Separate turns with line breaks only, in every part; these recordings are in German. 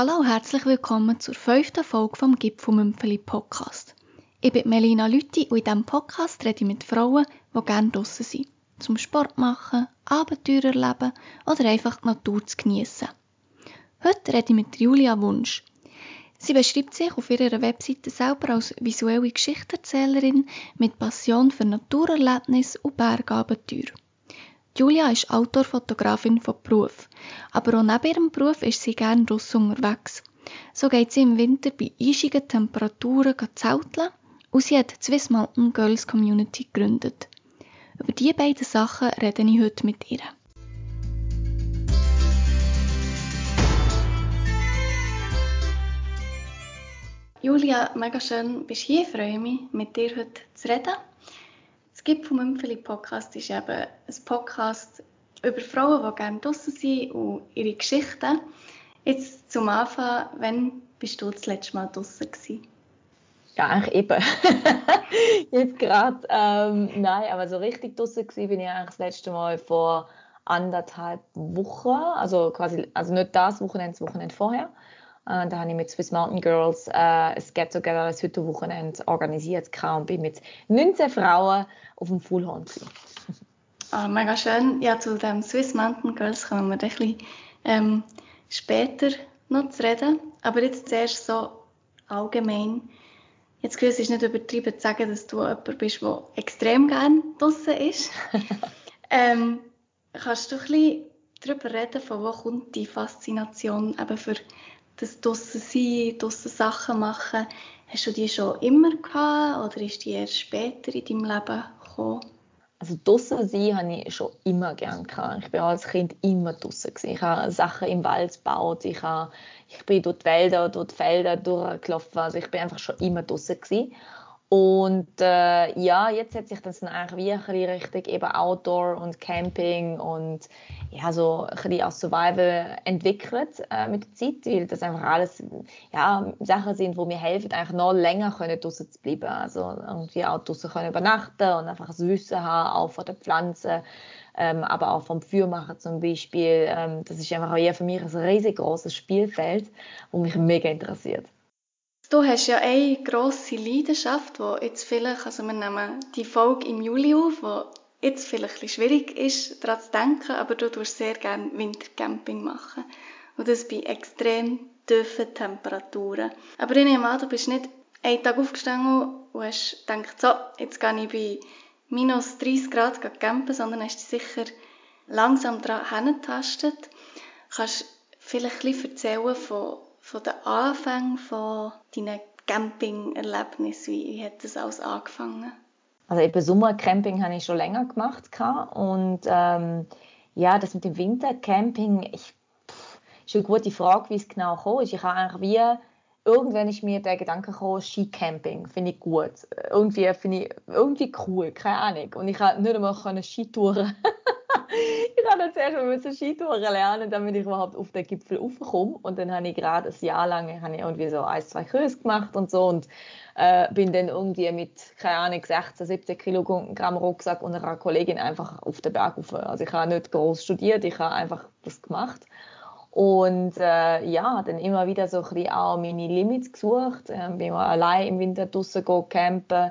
Hallo und herzlich willkommen zur fünften Folge vom Gipfelmümpfeli Podcast. Ich bin Melina Lütti und in diesem Podcast rede ich mit Frauen, die gerne draussen sind. Zum Sport machen, Abenteuer erleben oder einfach die Natur zu geniessen. Heute rede ich mit Julia Wunsch. Sie beschreibt sich auf ihrer Webseite selber als visuelle Geschichtenerzählerin mit Passion für Naturerlebnis und Bergabenteuer. Julia ist Outdoor-Fotografin von Beruf, aber auch neben ihrem Beruf ist sie gerne draussen unterwegs. So geht sie im Winter bei eisigen Temperaturen zelteln und sie hat die Swiss Mountain Girls Community gegründet. Über diese beiden Sachen rede ich heute mit ihr. Julia, mega schön, bist hier. Ich freue mich, mit dir heute zu reden. Das Gipfelmümpfeli Podcast ist eben ein Podcast über Frauen, die gerne draußen sind und ihre Geschichten. Jetzt zum Anfang, wann bist du das letzte Mal draußen gewesen?
Ja, eigentlich eben. Jetzt gerade, ähm, nein, aber so richtig draußen bin ich eigentlich das letzte Mal vor anderthalb Wochen, also quasi, also nicht das Wochenende, das Wochenende vorher. Äh, da habe ich mit Swiss Mountain Girls äh, ein Get Together, ein Hüttenwochenende organisiert und bin mit 19 Frauen auf dem Fullhorn.
Ah, mega schön. Ja, zu dem Swiss Mountain Girls kommen wir ein bisschen ähm, später noch zu reden. Aber jetzt zuerst so allgemein. Jetzt grüß ist nicht übertrieben zu sagen, dass du jemand bist, der extrem gerne draußen ist. ähm, kannst du ein bisschen darüber reden, von wo kommt die Faszination eben für das draussen sein, draussen Sachen machen, hast du die schon immer gehabt oder ist die erst später in deinem Leben gekommen?
Also draussen sein habe ich schon immer gerne gehabt. Ich bin als Kind immer draussen Ich habe Sachen im Wald gebaut. Ich, habe, ich bin durch die Wälder, durch die Felder durchgelaufen. Also ich bin einfach schon immer draussen gewesen. Und äh, ja, jetzt hat sich das dann eigentlich wie ein bisschen Richtung eben Outdoor und Camping und ja, so ein bisschen auch Survival entwickelt äh, mit der Zeit, weil das einfach alles ja, Sachen sind, die mir helfen, eigentlich noch länger können draußen zu bleiben. Also irgendwie auch draußen können übernachten und einfach das Wissen haben, auch von den Pflanzen, ähm, aber auch vom Feuermachen zum Beispiel. Ähm, das ist einfach auch für mich ein riesengroßes Spielfeld, das mich mega interessiert.
Du hast ja eine grosse Leidenschaft, die jetzt vielleicht, also wir nehmen die Folge im Juli auf, die jetzt vielleicht ein schwierig ist, daran zu denken, aber du tust sehr gerne Wintercamping machen. Und das bei extrem tiefen Temperaturen. Aber ich nehme an, du bist nicht einen Tag aufgestanden und hast gedacht, so, jetzt gehe ich bei minus 30 Grad campen, sondern hast dich sicher langsam daran hingetastet. Kannst vielleicht ein bisschen erzählen von von den Anfängen von deinen Camping-Erlebnissen? Wie hat das alles angefangen?
Also eben Sommercamping habe ich schon länger gemacht und ähm, ja, das mit dem Wintercamping, ich, pff, ist eine gute Frage, wie es genau gekommen. Ich habe eigentlich wie irgendwann ist mir der Gedanke gekommen, Skicamping finde ich gut. Irgendwie finde ich irgendwie cool, keine Ahnung. Und ich konnte nicht einmal Skitouren. ich habe zuerst mal Skitouren lernen, damit ich überhaupt auf den Gipfel raufkomme. Und dann habe ich gerade ein Jahr lang ich irgendwie so ein, zwei Kurse gemacht und so und äh, bin dann irgendwie mit, keine Ahnung, 16, 17 Kilogramm Rucksack und einer Kollegin einfach auf den Berg rauf. Also ich habe nicht groß studiert, ich habe einfach das gemacht. Und äh, ja, dann immer wieder so ein bisschen auch meine Limits gesucht. Ähm, bin mal allein im Winter draußen campen.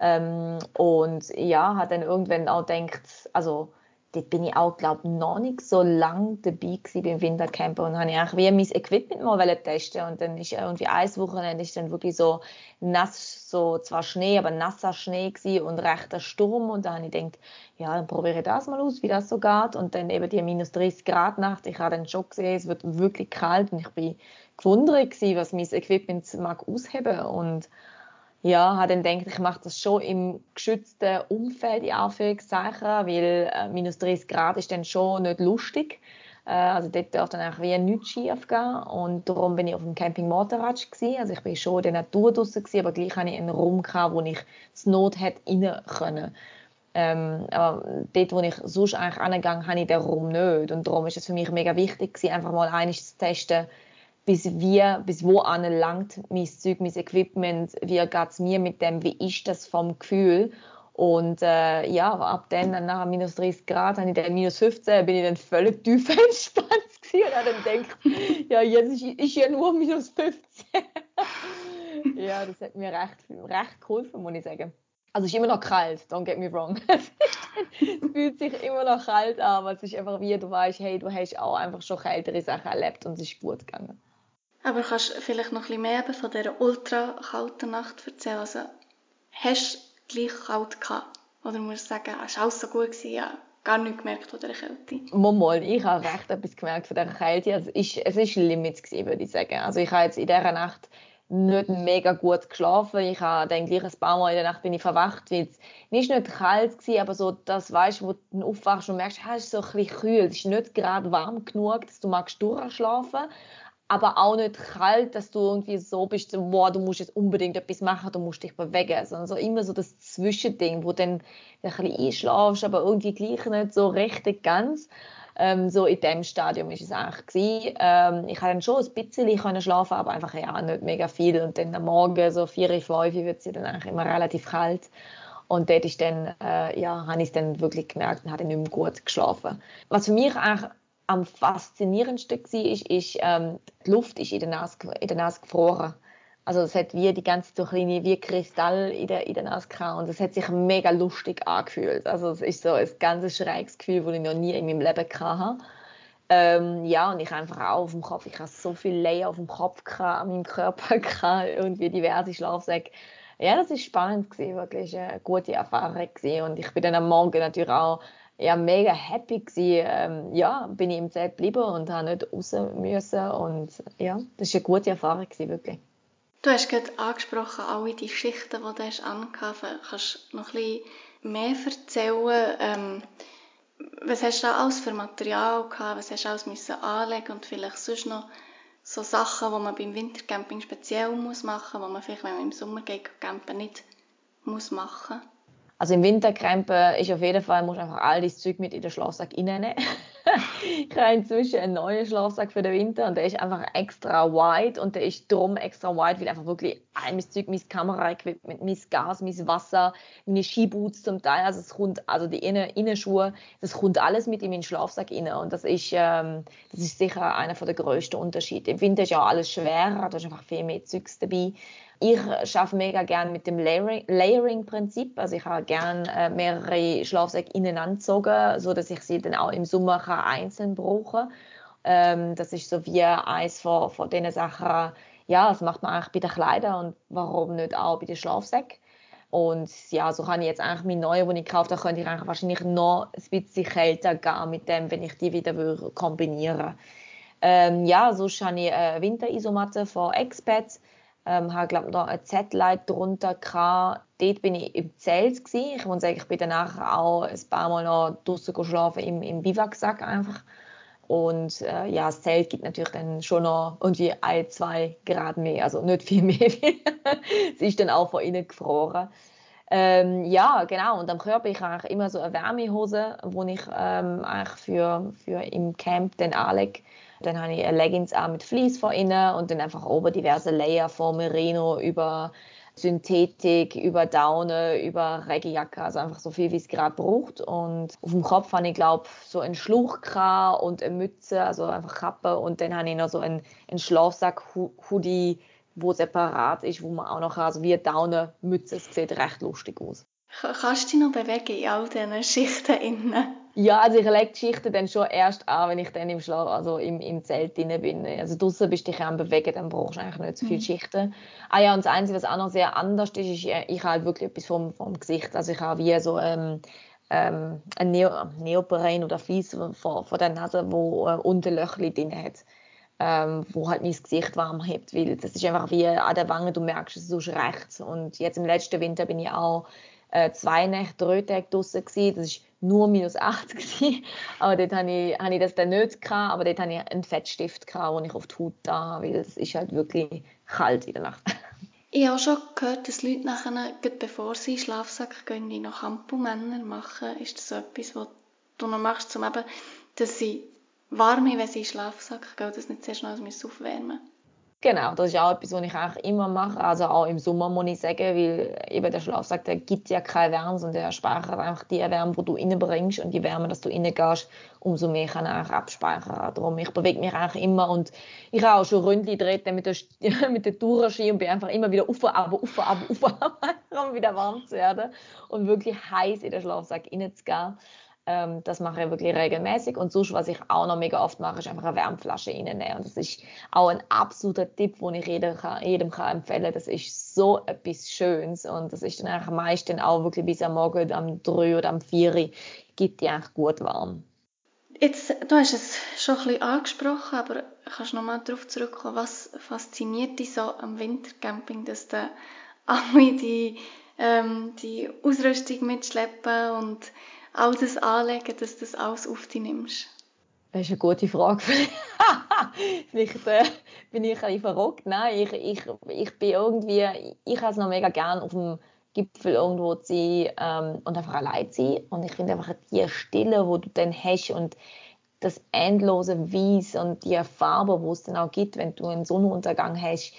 Ähm, und ja, hat dann irgendwann auch gedacht, also dort bin ich auch, glaube ich, noch nicht so lange dabei gewesen beim Wintercamper und habe ich wie mein Equipment mal testen und dann ist irgendwie ein Wochenende ist dann wirklich so nass, so zwar Schnee, aber nasser Schnee gewesen und rechter Sturm und da habe ich gedacht, ja, dann probiere ich das mal aus, wie das so geht und dann eben die minus 30 Grad Nacht, ich habe dann schon gesehen, es wird wirklich kalt und ich bin gewundert gewesen, was mein Equipment mag ausheben und ja, habe dann gedacht, ich mache das schon im geschützten Umfeld, in Anführungszeichen, weil äh, minus 30 Grad ist dann schon nicht lustig. Äh, also dort darf dann eigentlich wie nichts schief gehen und darum bin ich auf dem Camping Motorrad. Also ich bin schon in der Natur draussen gewesen, aber gleich hatte ich einen Raum, gehabt, wo ich das Not hätte rein können. Ähm, aber dort, wo ich sonst eigentlich angegangen habe, ich den Raum nicht. Und darum ist es für mich mega wichtig gewesen, einfach mal eines zu testen, bis wir, bis wo anlangt mein Zeug, mein Equipment, wie geht es mir mit dem, wie ist das vom Gefühl Und äh, ja, ab dann, nach minus 30 Grad, habe ich dann minus 15, bin ich dann völlig tief entspannt und habe dann gedacht, ja, jetzt ist, ist ja nur minus 15. ja, das hat mir recht, recht geholfen, muss ich sagen. Also es ist immer noch kalt, don't get me wrong. es fühlt sich immer noch kalt an, aber es ist einfach wie, du weißt, hey, du hast auch einfach schon kältere Sachen erlebt und es ist gut gegangen.
Aber kannst du vielleicht noch ein bisschen mehr von dieser ultra kalten Nacht erzählen? Also, hast du gleich kalt gehabt? Oder musst du sagen, es war alles so gut, gewesen, ja, gar nichts gemerkt von dieser Kälte?
Mal, ich habe recht etwas gemerkt von dieser Kälte. Also, es war es Limits, gewesen, würde ich sagen. Also ich habe jetzt in dieser Nacht nicht mega gut geschlafen. Ich habe dann gleich ein paar Mal in der Nacht bin ich verwacht, weil es nicht nicht kalt war, aber so das weißt, wo du aufwachst und merkst, es ist so ein bisschen kühl. Es ist nicht gerade warm genug, dass du magst aber auch nicht kalt, dass du irgendwie so bist, boah, du musst jetzt unbedingt etwas machen, du musst dich bewegen, sondern so immer so das Zwischending, wo dann ein bisschen einschlafst, aber irgendwie gleich nicht so richtig ganz. Ähm, so in dem Stadium ist es eigentlich gewesen. Ähm, ich dann schon ein bisschen schlafen, aber einfach ja nicht mega viel. Und dann am Morgen, so vier, fünf, wird es dann eigentlich immer relativ kalt. Und dort ist dann, äh, ja, habe ich es dann wirklich gemerkt und habe nicht mehr gut geschlafen. Was für mich eigentlich am faszinierendsten war, ist, ist ähm, die Luft ist in der Nase, in der Nase gefroren. Also es hat wie die ganze so wie Kristall in der, in der Nase gehabt und es hat sich mega lustig angefühlt. Also es ist so ein ganz schräges Gefühl, das ich noch nie in meinem Leben hatte. Ähm, ja, und ich einfach auch auf dem Kopf, ich hatte so viel Layer auf dem Kopf, gehabt, an meinem Körper, gehabt, irgendwie diverse Schlafsäcke. Ja, das ist spannend gewesen, wirklich eine gute Erfahrung gewesen. und ich bin dann am Morgen natürlich auch ja, mega happy gewesen. Ähm, ja, bin ich im Zelt geblieben und habe nicht raus müssen und ja, das war eine gute Erfahrung gewesen, wirklich.
Du hast gerade angesprochen, alle die Schichten, die du hast angehabt. Kannst du noch ein bisschen mehr erzählen? Ähm, was hast du da alles für Material gehabt? Was hast du alles müssen anlegen und vielleicht sonst noch so Sachen, die man beim Wintercamping speziell muss machen, die man vielleicht, wenn man im Sommer geht, campen nicht muss machen?
Also im Wintercampen ist auf jeden Fall, musst du einfach all das Zeug mit in den Schlafsack reinnehmen. ich habe inzwischen einen neuen Schlafsack für den Winter und der ist einfach extra wide und der ist drum extra wide, weil einfach wirklich all mein Zeug, mein Kameraequipment, mein Gas, mein Wasser, meine Skiboots zum Teil, also es kommt, also die Innen Innenschuhe, das kommt alles mit in meinen Schlafsack rein und das ist, ähm, das ist sicher einer der grössten Unterschiede. Im Winter ist ja alles schwerer, da ist einfach viel mehr Zeugs dabei. Ich schaffe mega gern mit dem Layering-Prinzip. Also ich habe gern äh, mehrere Schlafsäcke ineinander gezogen, so dass ich sie dann auch im Sommer kann einzeln brauchen. Ähm, das ist so wie eins von, von diesen Sachen. Ja, das macht man eigentlich bei den Kleidern und warum nicht auch bei den Schlafsäcken. Und ja, so kann ich jetzt eigentlich meine neue, die ich gekauft habe, könnte ich eigentlich wahrscheinlich noch ein bisschen kälter gehen mit dem, wenn ich die wieder kombinieren ähm, Ja, sonst habe ich eine Winterisomatte von Expats ähm, habe glaube noch ein Zettel drunter gehabt. Dort bin ich im Zelt gewesen. Ich muss sagen, ich bin danach auch ein paar Mal noch draußen geschlafen im, im Biwaksack einfach. Und äh, ja, das Zelt gibt natürlich dann schon noch irgendwie ein, zwei Grad mehr, also nicht viel mehr. es ist dann auch von innen gefroren. Ähm, ja, genau. Und am Körper ich habe immer so eine Wärmehose, die ich ähm, eigentlich für, für im Camp dann anlege. Dann habe ich Leggings an mit Fleece von innen und dann einfach oben diverse Layer von Merino über Synthetik, über Daune, über Regenjacke, also einfach so viel, wie es gerade braucht. Und auf dem Kopf habe ich, glaube so einen Schluchkran und eine Mütze, also einfach Kappe. Und dann habe ich noch so einen, einen Schlafsack-Hoodie, wo separat ist, wo man auch noch, also wie eine Daune-Mütze, es sieht recht lustig aus.
Kannst du dich noch bewegen in all diesen Schichten innen?
Ja, also ich lege die Schichten dann schon erst an, wenn ich dann im Schlaf, also im, im Zelt drin bin. Also draußen bist du dich am bewegen, dann brauchst du eigentlich nicht so viele mhm. Schichten. Ah ja, und das Einzige, was auch noch sehr anders ist, ist, äh, ich habe halt wirklich etwas vom, vom Gesicht. Also ich habe wie so ähm, ähm, ein Neo Neopren oder Fleece von, von der Nase, wo äh, unten Löchli drin hat. Ähm, wo halt mein Gesicht warm hebt, weil das ist einfach wie an der Wange, du merkst, es ist recht. Und jetzt im letzten Winter bin ich auch äh, zwei Nächte, drei Tage draußen gewesen. Das ist nur minus 8 gewesen. Aber dort habe ich, habe ich das dann nicht gehabt, aber dort habe ich einen Fettstift den ich auf die Haut da weil es ist halt wirklich kalt in der Nacht.
Ich habe schon gehört, dass Leute nachher, bevor sie in Schlafsack gehen, die noch Hampelmänner machen. Ist das etwas, was du noch machst, um eben, dass sie warm haben, wenn sie in Schlafsack gehen, dass nicht zuerst noch aufwärmen
Genau, das ist auch etwas, was ich eigentlich immer mache. Also auch im Sommer muss ich sagen, weil eben der Schlafsack, der gibt ja keine Wärme, sondern der speichert einfach die Wärme, die du reinbringst und die Wärme, dass du reingehst, umso mehr kann er abspeichern. Darum, ich bewege mich eigentlich immer und ich habe auch schon Ründli gedreht mit der, mit der Tourski und bin einfach immer wieder auf, aber auf, aber auf, um wieder warm zu werden und wirklich heiß in den Schlafsack reinzugehen. Ähm, das mache ich wirklich regelmäßig. Und sonst, was ich auch noch mega oft mache, ist einfach eine Wärmflasche reinnehmen. Und das ist auch ein absoluter Tipp, den ich jedem kann, jedem kann empfehlen Das ist so etwas Schönes. Und das ist dann eigentlich meistens auch wirklich bis am Morgen, am 3 oder am 4 gibt die eigentlich gut warm.
Jetzt, du hast es schon ein bisschen angesprochen, aber kannst du noch mal darauf zurückkommen, was fasziniert dich so am Wintercamping, dass du alle die, ähm, die Ausrüstung mitschleppen und all das anlegen, dass du das alles auf dich nimmst?
Das ist eine gute Frage. Vielleicht äh, bin ich ein bisschen verrückt. Nein, ich, ich, ich bin irgendwie, ich habe es noch mega gerne auf dem Gipfel irgendwo zu sein ähm, und einfach allein zu sein. Und ich finde einfach die Stille, wo du dann hast und das endlose Weiß und die Farbe, wo es dann auch gibt, wenn du einen Sonnenuntergang hast,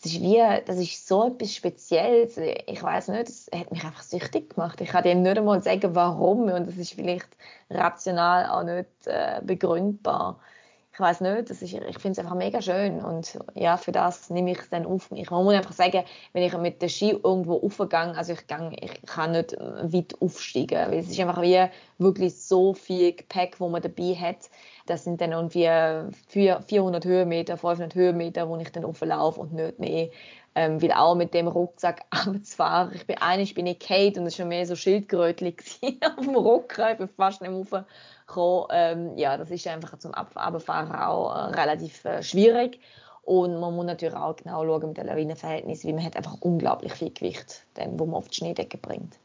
das ist wie, das ist so etwas Spezielles. Ich weiß nicht, das hat mich einfach süchtig gemacht. Ich kann dir nicht einmal sagen, warum und das ist vielleicht rational auch nicht äh, begründbar. Ich weiß nicht, das ist, ich finde es einfach mega schön und ja, für das nehme ich es dann auf mich. Man muss einfach sagen, wenn ich mit der Ski irgendwo aufgehe, also ich, gang, ich kann nicht weit aufsteigen, weil es ist einfach wie wirklich so viel Gepäck, wo man dabei hat das sind dann irgendwie 400 Höhenmeter, 500 Höhenmeter, wo ich dann auflaufe und nicht mehr. Ähm, weil auch mit dem Rucksack abzufahren. Ich bin eigentlich bin ich Kate und es war schon mehr so schildkrötlich auf dem Rucksack. Ich bin fast nicht raufgekommen. Ähm, ja, das ist einfach zum Abfahren auch äh, relativ äh, schwierig. Und man muss natürlich auch genau schauen mit dem Lawinenverhältnis, weil man hat einfach unglaublich viel Gewicht, dann, wo man auf die Schneedecke bringt.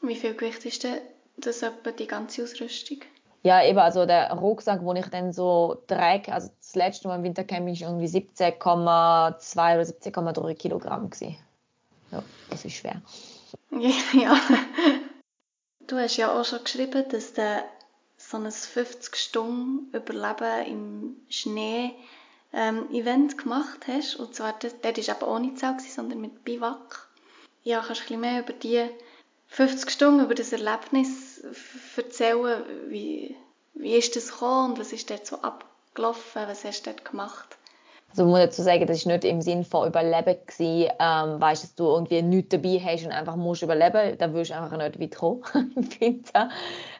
Wie viel Gewicht ist denn das etwa die ganze Ausrüstung?
Ja, eben, also der Rucksack, wo ich dann so trage, also das letzte Mal im Wintercamping ist irgendwie 17,2 oder 17,3 Kilogramm gewesen. Ja, das ist schwer.
Ja. Du hast ja auch schon geschrieben, dass du so ein 50 Stunden Überleben im Schnee ähm, gemacht hast. Und zwar, dort war aber ohne Zelt, sondern mit Biwak. Ja, kannst du ein bisschen mehr über die 50 Stunden, über das Erlebnis erzählen, wie, wie ist das gekommen und was ist dort so abgelaufen, was hast du dort gemacht?
Also muss dazu sagen, das war nicht im Sinne von Überleben gewesen, ähm, weißt, dass du irgendwie nichts dabei hast und einfach musst überleben, da wirst du einfach nicht weit kommen im Winter,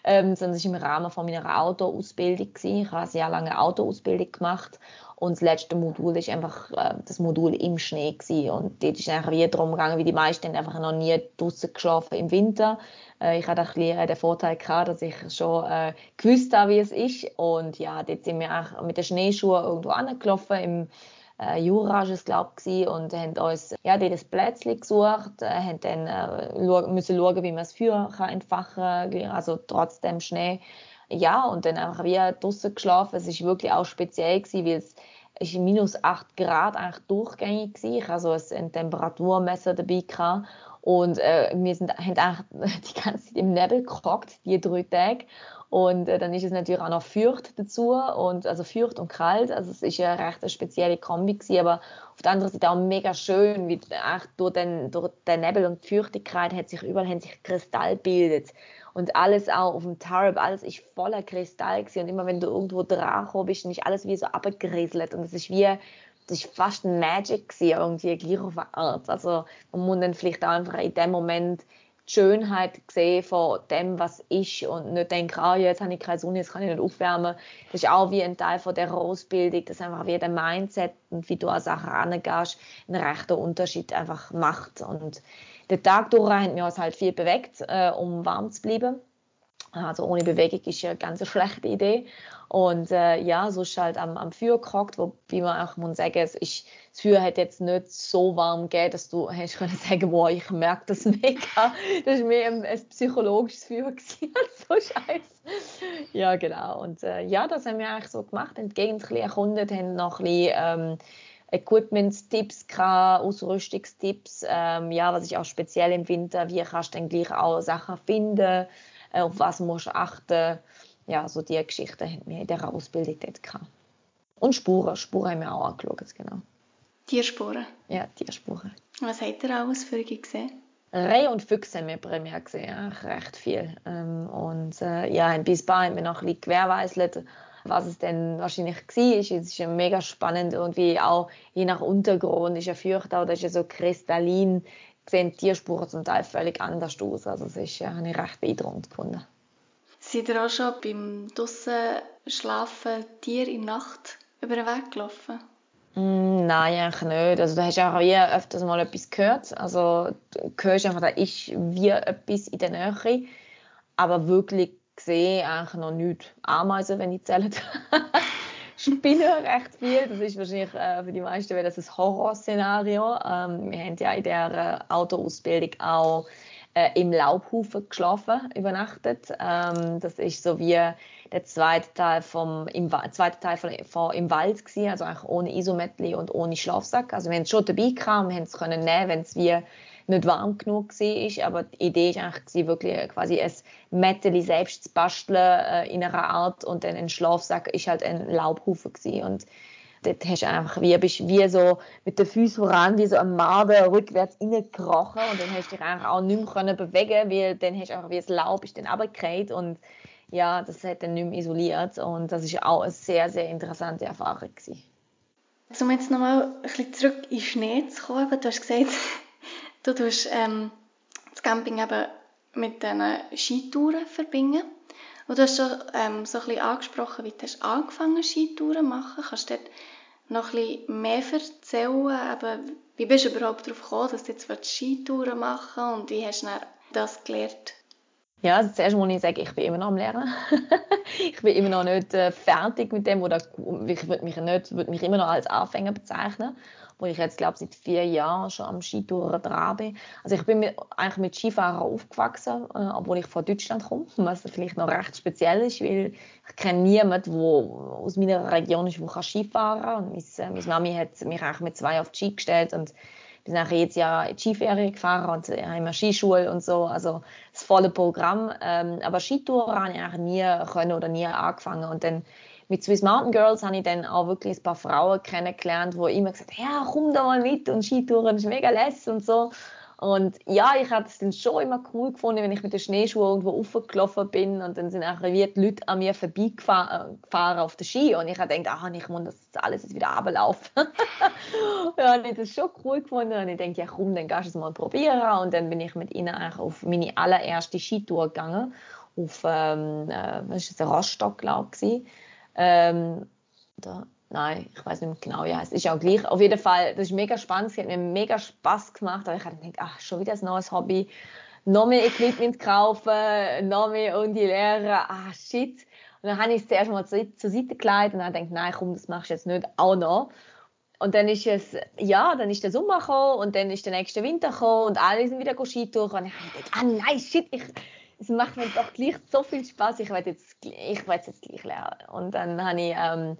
ähm, sondern es war im Rahmen von meiner Autoausbildung gewesen. Ich habe eine sehr lange Autoausbildung gemacht und das letzte Modul ist einfach äh, das Modul im Schnee gewesen. Und dort ist einfach wie darum gegangen, wie die meisten einfach noch nie draußen geschlafen im Winter. Äh, ich hatte ein bisschen den Vorteil gehabt, dass ich schon äh, gewusst habe, wie es ist. Und ja, dort sind wir auch mit den Schneeschuhen irgendwo angelaufen im äh, Jura, ist ich, und haben uns ja, dort ein Plätzchen gesucht, äh, haben dann äh, müssen schauen, wie man das Feuer entfachen kann, also trotz dem Schnee ja, und dann einfach wie draußen geschlafen. Es war wirklich auch speziell weil es ist minus 8 Grad eigentlich durchgängig war. Ich also ein Temperaturmesser dabei gehabt. Und äh, wir sind, haben eigentlich die ganze Zeit im Nebel gehockt, die drei Tage. Und äh, dann ist es natürlich auch noch feucht dazu, und, also feucht und kalt. Also es ist eine recht spezielle Kombi gewesen, aber auf der anderen Seite auch mega schön, wie durch den, durch den Nebel und die Feuchtigkeit hat sich überall haben sich Kristall bildet und alles auch auf dem Tarp, alles ist voller Kristall gewesen. und immer wenn du irgendwo dran bist, ist alles wie so abgerieselt und es ist wie das ist fast Magic gewesen, irgendwie gleich auf eine Art. Also man muss dann vielleicht auch einfach in dem Moment die Schönheit sehen von dem, was ist und nicht denken, ah, jetzt habe ich keine Sonne, jetzt kann ich nicht aufwärmen. Das ist auch wie ein Teil von der Ausbildung, dass einfach wie der Mindset und wie du an Sachen angehst, einen rechten Unterschied einfach macht. Und den Tag durch haben wir uns halt viel bewegt, äh, um warm zu bleiben. Also ohne Bewegung ist ja eine ganz schlechte Idee. Und äh, ja, so ist halt am, am Feuer gehockt, wobei man auch muss sagen, es ist, das Feuer hat jetzt nicht so warm gegeben, dass du hast können sagen, boah, ich merke das mega. Das war mehr ein, ein psychologisches Feuer als so scheiße. Ja, genau. Und äh, ja, das haben wir eigentlich so gemacht, bisschen erkundet, haben noch ein bisschen ähm, Equipment-Tipps Ausrüstungstipps, ähm, ja, was ich auch speziell im Winter, wie kannst du dann gleich auch Sachen finden, äh, auf was musst du achten. Ja, so die Geschichten haben wir in der Ausbildung dort gehabt. Und Spuren, Spuren haben wir auch angeschaut, genau.
Tierspuren?
Ja, Tierspuren.
Was habt ihr alles für gesehen?
Rehe und Füchse haben wir primär gesehen, recht viel. Ähm, und äh, ja, bis bald haben wir noch ein bisschen was es denn wahrscheinlich war. Es ist ja mega spannend, irgendwie auch je nach Untergrund ist ja feucht oder ist ja so kristallin, sehen die Tierspuren zum Teil völlig anders aus. Also das ist, ja, habe ich recht beeindruckend gefunden.
Seid ihr auch schon beim draussen schlafen Tier in der Nacht über den Weg gelaufen?
Mm, nein, eigentlich nicht. Also du hast auch wie öfters mal etwas gehört. Also du hörst einfach, da ist wie etwas in der Nähe. Aber wirklich gesehen eigentlich noch nichts. Ameisen, wenn ich zähle. Spinnen recht viel. Das ist wahrscheinlich äh, für die meisten das ein Horrorszenario. Ähm, wir haben ja in der Autoausbildung auch äh, im Laubhaufen geschlafen, übernachtet. Ähm, das ist so wie der zweite Teil vom im, zweite Teil von, von im Wald gewesen, also eigentlich ohne Isometli und ohne Schlafsack. Also wir haben es schon dabei gehabt, wir haben es können nehmen, wenn es wie nicht warm genug war, aber die Idee ist eigentlich wirklich quasi ein Metteli selbst zu basteln äh, in einer Art und dann ein Schlafsack ist halt ein Laubhaufen gewesen. und dort hast du einfach wie, bist wie so mit den Füßen voran, wie so am Marder rückwärts reingekrochen und dann hast du dich eigentlich auch nicht mehr können bewegen weil dann hast du einfach wie das Laub ist dann runtergefallen und ja, das hat dann nicht mehr isoliert und das ist auch eine sehr, sehr interessante Erfahrung gewesen.
Um jetzt nochmal ein bisschen zurück in Schnee zu kommen, du hast gesagt, du tust ähm, das Camping eben mit diesen Skitouren verbinden. Und du hast schon ähm, so ein bisschen angesprochen, wie du hast angefangen Skitouren machen. Kannst du dort noch ein bisschen mehr erzählen? Eben, wie bist du überhaupt darauf gekommen, dass du jetzt Skitouren machen willst und wie hast du das gelernt?
Ja, also zuerst muss ich sagen, ich bin immer noch am Lernen. ich bin immer noch nicht äh, fertig mit dem oder ich würde mich, würd mich immer noch als Anfänger bezeichnen wo ich jetzt glaube seit vier Jahren schon am Skitouren dran bin. Also ich bin mit, eigentlich mit Skifahren aufgewachsen, äh, obwohl ich von Deutschland komme, was vielleicht noch recht speziell ist, weil ich kenne niemanden, der aus meiner Region ist, der Skifahren kann. Und meine, äh, meine Mami hat mich eigentlich mit zwei auf die Ski gestellt und wir sind nachher jetzt Jahr in die Skiferien gefahren und äh, haben eine Skischule und so, also das volle Programm. Ähm, aber Skitouren habe ich eigentlich nie können oder nie angefangen und dann mit Swiss Mountain Girls habe ich dann auch wirklich ein paar Frauen kennengelernt, die immer gesagt haben, ja, komm da mal mit und Skitouren ist mega lässig und so. Und ja, ich habe es dann schon immer cool gefunden, wenn ich mit den Schneeschuhen irgendwo raufgelaufen bin und dann sind auch wie die Leute an mir vorbeigefahren auf der Ski und ich habe gedacht, ah, ich muss das alles jetzt wieder runterlaufen. ja, und ich das schon cool gefunden und ich denke, ja komm, dann gehst du es mal probieren und dann bin ich mit ihnen eigentlich auf meine allererste Skitour gegangen, auf, ähm, äh, was ist das, Rostock, glaube ich, ähm, da, nein, ich weiß nicht mehr genau, ja, es ist auch gleich. Auf jeden Fall, das ist mega spannend, es hat mir mega Spaß gemacht, aber ich habe gedacht, ach, schon wieder ein neues Hobby, noch mehr Equipment kaufen, noch mehr und die Lehrer, ah, shit. Und dann habe ich es zuerst mal zur, zur Seite gelegt und dann gedacht, nein, komm, das machst du jetzt nicht auch noch. Und dann ist es, ja, dann ist der Sommer gekommen und dann ist der nächste Winter gekommen und alle sind wieder Skitour und ich habe gedacht, ah nein, shit, ich, es macht mir doch gleich so viel Spaß. Ich werde jetzt, ich werde jetzt gleich lernen. Und dann habe ich ähm,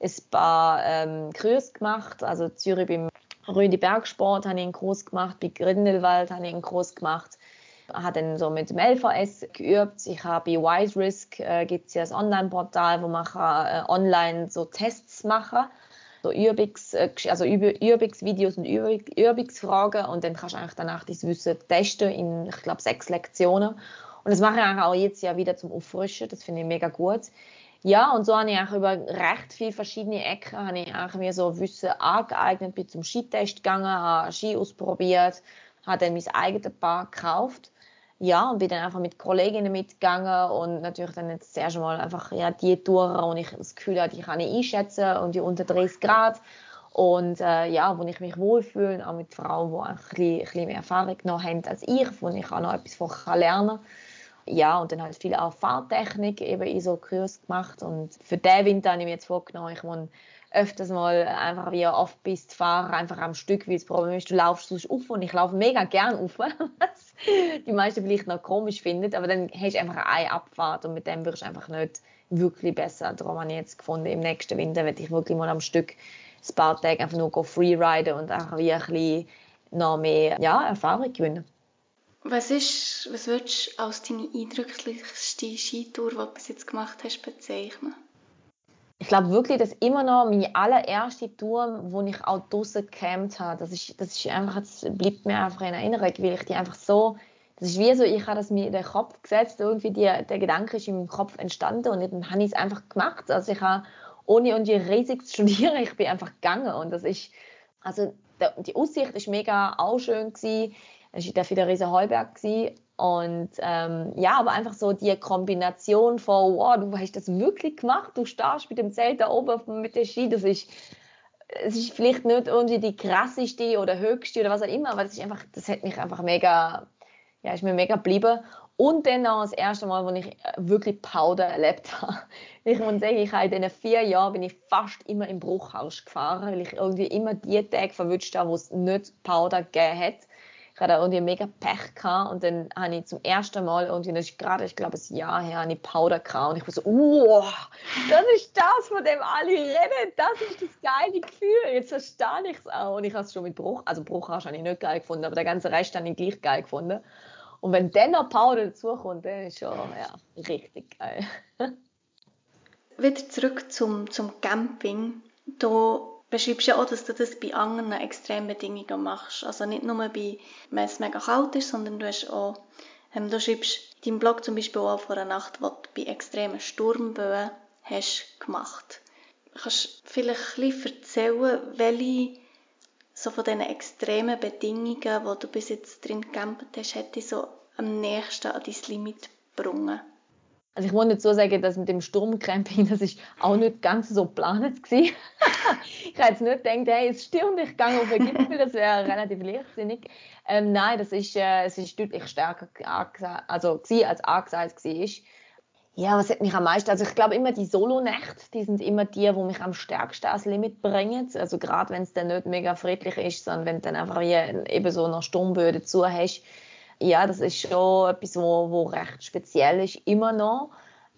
ein paar ähm, Kurse gemacht, also Zürich beim Rüdi Bergsport habe ich einen Kurs gemacht, bei Grindelwald habe ich einen Kurs gemacht, habe dann so mit dem LVS geübt. Ich habe bei Wise Risk äh, gibt es ja das Online-Portal, wo man kann, äh, online so Tests machen so Übungs, äh, also Übungsvideos und Übungsfragen und dann kannst du eigentlich danach dein Wissen testen in, ich glaube, sechs Lektionen und das mache ich auch jetzt ja wieder zum Auffrischen. Das finde ich mega gut. Ja, und so habe ich auch über recht viele verschiedene Ecken habe ich auch mir so Wissen angeeignet, bin zum Skitest gegangen, habe Ski ausprobiert, habe dann mein eigenes Paar gekauft. Ja, und bin dann einfach mit Kolleginnen mitgegangen und natürlich dann jetzt zuerst mal einfach ja, die Touren, wo ich das Gefühl hatte, die kann ich einschätzen und die unter 30 Grad. Und äh, ja, wo ich mich wohlfühle, auch mit Frauen, die ein bisschen, ein bisschen mehr Erfahrung noch haben als ich, wo ich auch noch etwas von lernen kann ja, und dann halt viel auch Fahrtechnik eben in so Kurs gemacht. Und für den Winter habe ich mir jetzt vorgenommen, ich muss öfters mal einfach wie Off-Pist fahren, einfach am Stück, weil das Problem ist, du laufst sonst auf und ich laufe mega gern auf, was die meisten vielleicht noch komisch finden, aber dann hast du einfach eine Abfahrt und mit dem wirst du einfach nicht wirklich besser. Darum habe ich jetzt gefunden, im nächsten Winter werde ich wirklich mal am Stück ein paar Tage einfach nur freeriden und einfach wie ein bisschen noch mehr ja, Erfahrung gewinnen.
Was, ist, was würdest du als deine eindrücklichste Skitour, die du bis jetzt gemacht hast, bezeichnen?
ich glaube wirklich, dass immer noch meine allererste Tour, wo ich auch draußen gecampt habe, das ist, das ist einfach, das bleibt mir einfach in Erinnerung, weil ich die einfach so, das ist wie so, ich habe das mir in den Kopf gesetzt, irgendwie die, der Gedanke ist im Kopf entstanden und dann habe ich es einfach gemacht. Also ich habe, ohne irgendwie riesig zu studieren, ich bin einfach gegangen und das ist, also die Aussicht ist mega auch schön gewesen. Es war der riesen Heuberg gewesen. Und ähm, ja, aber einfach so die Kombination von, wow, du hast das wirklich gemacht, du stehst mit dem Zelt da oben mit der Ski, das ist, es ist vielleicht nicht irgendwie die krasseste oder höchste oder was auch immer, aber das ist einfach, das hat mich einfach mega, ja, ist mir mega geblieben. Und dann auch das erste Mal, wo ich äh, wirklich Powder erlebt habe. Ich muss sagen, ich habe in diesen vier Jahren bin ich fast immer im Bruchhaus gefahren, weil ich irgendwie immer die Tage verwünscht habe, wo es nicht Powder gegeben hat ich hatte irgendwie mega Pech gehabt und dann habe ich zum ersten Mal irgendwie, das ist gerade, ich glaube, ein Jahr her, eine Powder gehabt und ich war so, oh, das ist das, von dem alle reden, das ist das geile Gefühl, jetzt verstehe ich es auch. Und ich habe es schon mit Bruch, also Bruch habe ich nicht geil gefunden, aber der ganze Rest habe ich gleich geil gefunden. Und wenn dann noch Powder dazukommt, dann ist schon, ja, richtig geil.
Wieder zurück zum, zum Camping, da beschreibst ja auch, dass du das bei anderen Extrembedingungen machst. Also nicht nur bei, wenn es mega kalt ist, sondern du hast auch, ähm, du schreibst in deinem Blog zum Beispiel auch vor einer Nacht, die du bei extremen Sturmböen hast gemacht. Kannst du vielleicht ein erzählen, welche so von diesen extremen Bedingungen, die du bis jetzt drin gecampt hast, hätte so am nächsten an dein Limit gebrungen?
Also ich muss dazu sagen, dass mit dem Sturmcramping, das ist auch nicht ganz so geplant gewesen. Ich habe jetzt nicht gedacht, hey, es stimmt, ich gehe auf den Gipfel, das wäre relativ leichtsinnig. Ähm, nein, das ist, äh, es ist deutlich stärker also, gewesen, als angesagt war. Ja, was hat mich am meisten, also ich glaube immer die Solo-Nächte, die sind immer die, wo mich am stärksten ans Limit bringen. Also gerade wenn es dann nicht mega friedlich ist, sondern wenn du dann einfach wie eben so noch Sturmböe dazu hast, ja, das ist schon etwas, wo, wo recht speziell ist, immer noch.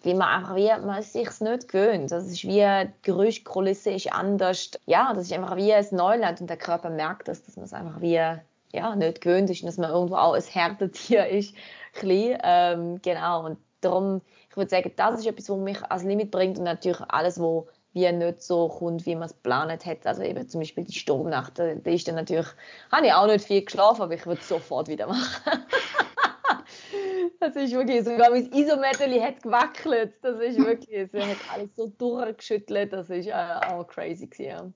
Weil man einfach wie, man ist sich's nicht gewöhnt. Das ist wie, die Geräuschkulisse ist anders. Ja, das ist einfach wie ein Neuland und der Körper merkt das, dass man es einfach wie, ja, nicht gewöhnt ist und dass man irgendwo auch ein Härtetier ist. Ein ähm, genau. Und darum, ich würde sagen, das ist etwas, was mich als Limit bringt und natürlich alles, was wie nicht so kommt, wie man es geplant hat. Also eben zum Beispiel die Sturmnacht, da ist dann natürlich, habe ich auch nicht viel geschlafen, aber ich würde es sofort wieder machen. das ist wirklich, sogar mein Isometal hat gewackelt. Das ist wirklich, es hat alles so durchgeschüttelt, das ist äh, auch crazy gewesen.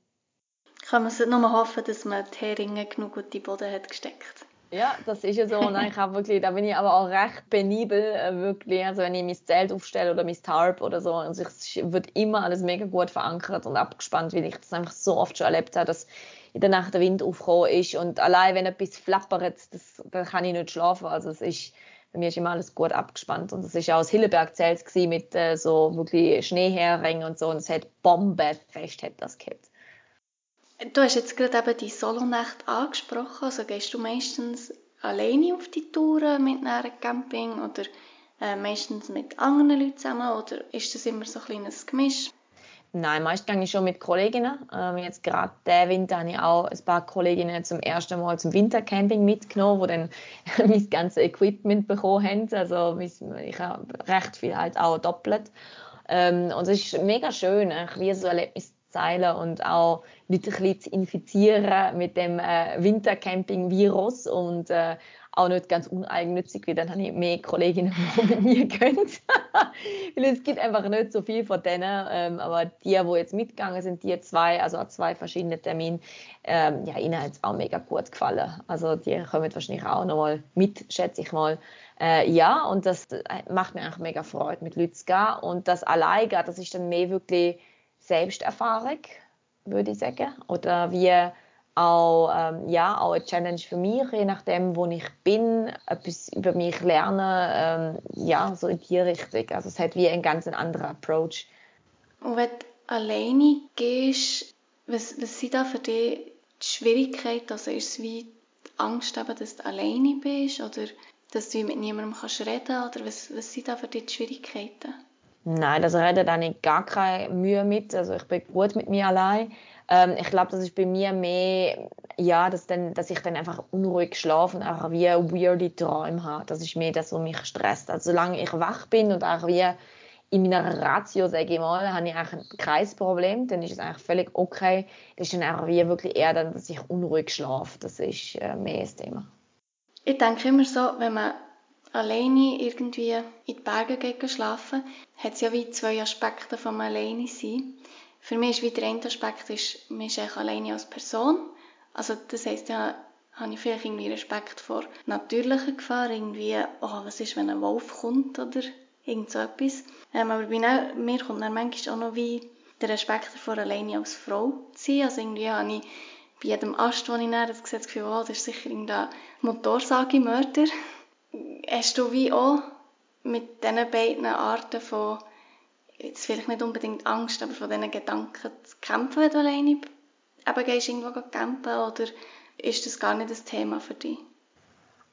Kann man nur hoffen, dass man die Heringe genug gut in den Boden hat gesteckt.
Ja, das ist ja so. Und ich habe wirklich, da bin ich aber auch recht penibel, äh, wirklich. Also wenn ich mein Zelt aufstelle oder mein Tarp oder so, also es wird immer alles mega gut verankert und abgespannt, weil ich das einfach so oft schon erlebt habe, dass in der Nacht der Wind aufgekommen ist und allein wenn etwas flappert, das, dann kann ich nicht schlafen. Also es ist, bei mir ist immer alles gut abgespannt und das ist auch das Hilleberg-Zelt mit äh, so wirklich Schneeheringen und so und es hat bombefest, hat das gehabt.
Du hast jetzt gerade eben die Solonacht angesprochen. Also gehst du meistens alleine auf die Touren mit einem Camping oder äh, meistens mit anderen Leuten zusammen oder ist das immer so ein kleines Gemisch?
Nein, meist gehe ich schon mit Kolleginnen. Ähm, jetzt gerade diesen Winter habe ich auch ein paar Kolleginnen zum ersten Mal zum Wintercamping mitgenommen, die dann mein ganzes Equipment bekommen haben. Also ich habe recht viel halt auch doppelt. Ähm, und es ist mega schön, wie so ein Erlebnis Zeilen und auch Leute ein bisschen zu infizieren mit dem äh, Wintercamping-Virus und äh, auch nicht ganz uneigennützig, weil dann habe ich mehr Kolleginnen, die mit mir es gibt einfach nicht so viel von denen, ähm, aber die, die jetzt mitgegangen sind, die zwei, also zwei verschiedene Termine, ähm, ja, ihnen hat es auch mega gut gefallen. Also die kommen wahrscheinlich auch nochmal mit, schätze ich mal. Äh, ja, und das äh, macht mir eigentlich mega Freude, mit Leuten zu gehen und das alleine, das ist dann mehr wirklich Selbsterfahrung, würde ich sagen. Oder wie auch, ähm, ja, auch eine Challenge für mich, je nachdem, wo ich bin, etwas über mich lernen, ähm, ja, so in die Richtung. Also es hat wie einen ganz anderen Approach.
Und wenn du alleine gehst, was, was sind da für dich die Schwierigkeiten? Also ist es wie die Angst, eben, dass du alleine bist oder dass du mit niemandem kannst reden? Oder was, was sind da für dich die Schwierigkeiten?
Nein, das redet da nicht gar keine Mühe mit. Also ich bin gut mit mir allein. Ähm, ich glaube, das ist bei mir mehr, ja, dass, dann, dass ich dann einfach unruhig schlafe und einfach wie weirde Träume habe. Das ist mehr das, was mich stresst. Also solange ich wach bin und auch wie in meiner Ratio, sage ich mal, habe ich eigentlich ein Kreisproblem, dann ist es eigentlich völlig okay. Das ist dann einfach wie wirklich eher dann, dass ich unruhig schlafe. Das ist äh, mehr das Thema.
Ich denke immer so, wenn man alleine irgendwie in die Berge geht schlafen, hat es ja wie zwei Aspekte vom alleine sein. Für mich ist wie der eine Aspekt, ist, man ist eigentlich alleine als Person. Also das heisst ja, habe ich vielleicht irgendwie Respekt vor natürlicher Gefahr, irgendwie, oh, was ist, wenn ein Wolf kommt oder irgend so etwas. Ähm, aber bei mir kommt dann manchmal auch noch wie der Respekt davor, alleine als Frau zu sein. Also irgendwie habe ich bei jedem Ast, den ich näher das Gefühl, oh, das ist sicher irgendein Motorsagemörder. Hast du wie auch mit diesen beiden Arten von, jetzt vielleicht nicht unbedingt Angst, aber von diesen Gedanken zu kämpfen, wenn du alleine eben gehst, irgendwo campen oder ist das gar nicht das Thema für dich?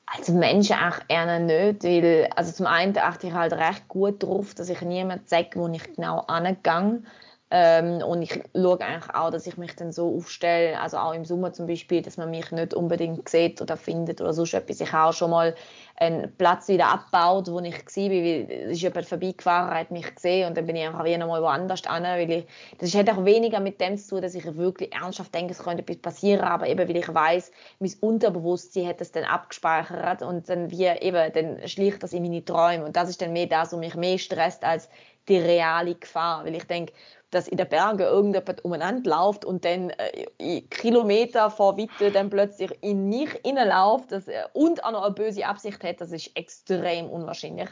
Als Mensch auch eher nicht, weil also zum einen achte ich halt recht gut darauf, dass ich niemand zeige, wo ich genau angehe. Ähm, und ich schaue eigentlich auch, dass ich mich dann so aufstelle, also auch im Sommer zum Beispiel, dass man mich nicht unbedingt sieht oder findet oder sonst etwas. Ich habe auch schon mal einen Platz wieder abgebaut, wo ich war, weil es ist jemand vorbeigefahren, hat mich gesehen und dann bin ich einfach wieder mal woanders hin, weil ich, das hat auch weniger mit dem zu tun, dass ich wirklich ernsthaft denke, es könnte etwas passieren, aber eben, weil ich weiß, mein Unterbewusstsein hat das dann abgespeichert und dann wie eben, dann schlicht das in meine Träume und das ist dann mehr das, was mich mehr stresst als die reale Gefahr, weil ich denke, dass in den Bergen irgendjemand umeinander läuft und dann äh, Kilometer vor Witte dann plötzlich in mich reinläuft das, äh, und auch noch eine böse Absicht hat, das ist extrem unwahrscheinlich.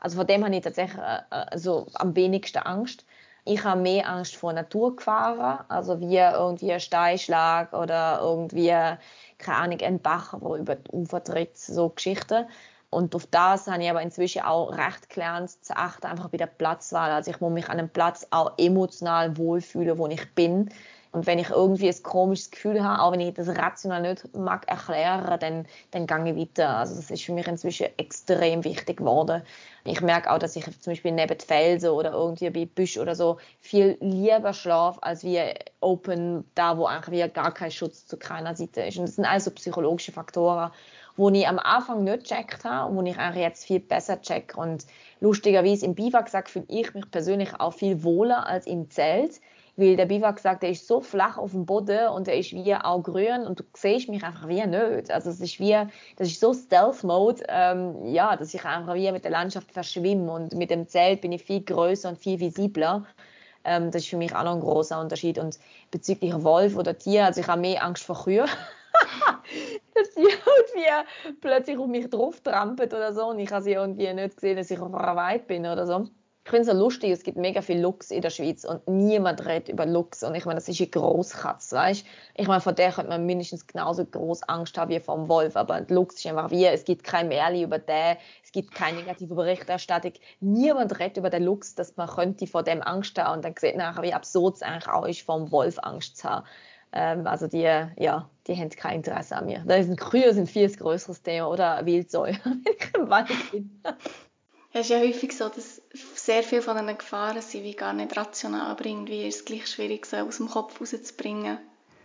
Also vor dem habe ich tatsächlich äh, äh so am wenigsten Angst. Ich habe mehr Angst vor Naturgefahren, also wie irgendwie ein Steinschlag oder irgendwie, keine Ahnung, ein Bach, der über die Ufer tritt, so Geschichten. Und auf das habe ich aber inzwischen auch recht gelernt zu achten, einfach bei der Platzwahl. Also ich muss mich an einem Platz auch emotional wohlfühlen, wo ich bin. Und wenn ich irgendwie ein komisches Gefühl habe, auch wenn ich das rational nicht mag erklären, dann, dann gehe ich weiter. Also das ist für mich inzwischen extrem wichtig geworden. Ich merke auch, dass ich zum Beispiel neben Felsen oder irgendwie bei Büsch oder so viel lieber schlafe, als wie open, da wo eigentlich gar kein Schutz zu keiner Seite ist. Und das sind also psychologische Faktoren, wo ich am Anfang nicht gecheckt habe und wo ich eigentlich jetzt viel besser check. Und lustigerweise im Biwaksack fühle ich mich persönlich auch viel wohler als im Zelt, weil der Biwaksack, der ist so flach auf dem Boden und der ist wie auch grün und du siehst mich einfach wie nicht. Also es ist wie, das ist so Stealth-Mode, ähm, ja, dass ich einfach wie mit der Landschaft verschwimme und mit dem Zelt bin ich viel größer und viel visibler. Ähm, das ist für mich auch noch ein großer Unterschied. Und bezüglich Wolf oder Tier, also ich habe mehr Angst vor Kühen. irgendwie plötzlich auf mich drauf trampelt oder so und ich habe sie irgendwie nicht gesehen, dass ich auf einer Weide bin oder so. Ich finde es so lustig, es gibt mega viel Lux in der Schweiz und niemand redet über Lux und ich meine, das ist eine Grosskatze, weißt Ich meine, von der könnte man mindestens genauso groß Angst haben wie vom Wolf, aber Lux ist einfach wie, es gibt kein Märchen über den, es gibt keine negative Berichterstattung, niemand redet über den Lux, dass man könnte vor dem Angst haben und dann sieht nachher, wie absurd es eigentlich auch ist, vom Wolf Angst zu haben. Ähm, also die, ja, die haben kein Interesse an mir. Da ist ein Kühe sind viel größeres Thema oder Wildsäu, wenn ich im Wald bin.
Es ist ja häufig so, dass sehr viele von diesen Gefahren sind wie gar nicht rational, aber irgendwie ist es gleich schwierig, so aus dem Kopf rauszubringen.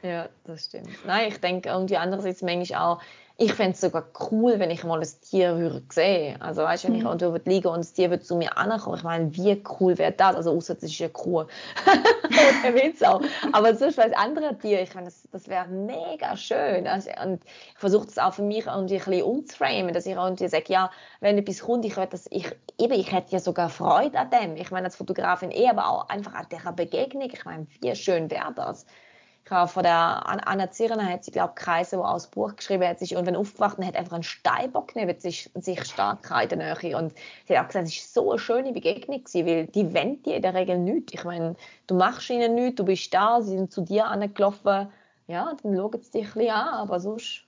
Ja, das stimmt. Nein, ich denke irgendwie andererseits manchmal auch, ich fände es sogar cool, wenn ich mal ein Tier würde sehen. Also weißt du, wenn mhm. ich unter würde liegen und das Tier würde zu mir ankommen, ich meine, wie cool wäre das? Also außer es ist eine Kuh. Oder Witz auch. Aber sonst als andere Tier, ich meine, das, das wäre mega schön. Also, und ich versuche das auch für mich irgendwie ein bisschen umzuframen, dass ich irgendwie sage, ja, wenn etwas kommt, ich hätte das, ich, eben, ich hätte ja sogar Freude an dem. Ich meine, als Fotografin eh, aber auch einfach an dieser Begegnung. Ich meine, wie schön wäre das? Von der Anna Zirner hat sie, glaube Kreise, wo aus Buch geschrieben hat, sich irgendwann aufgewacht und hat einfach einen Steinbock neben sich, sich stark in der Nähe. Und sie hat auch gesagt, es war so eine schöne Begegnung gewesen, weil die wollen dir in der Regel nichts. Ich meine, du machst ihnen nichts, du bist da, sie sind zu dir angelaufen. Ja, dann schauen sie dich ein bisschen an, aber sonst...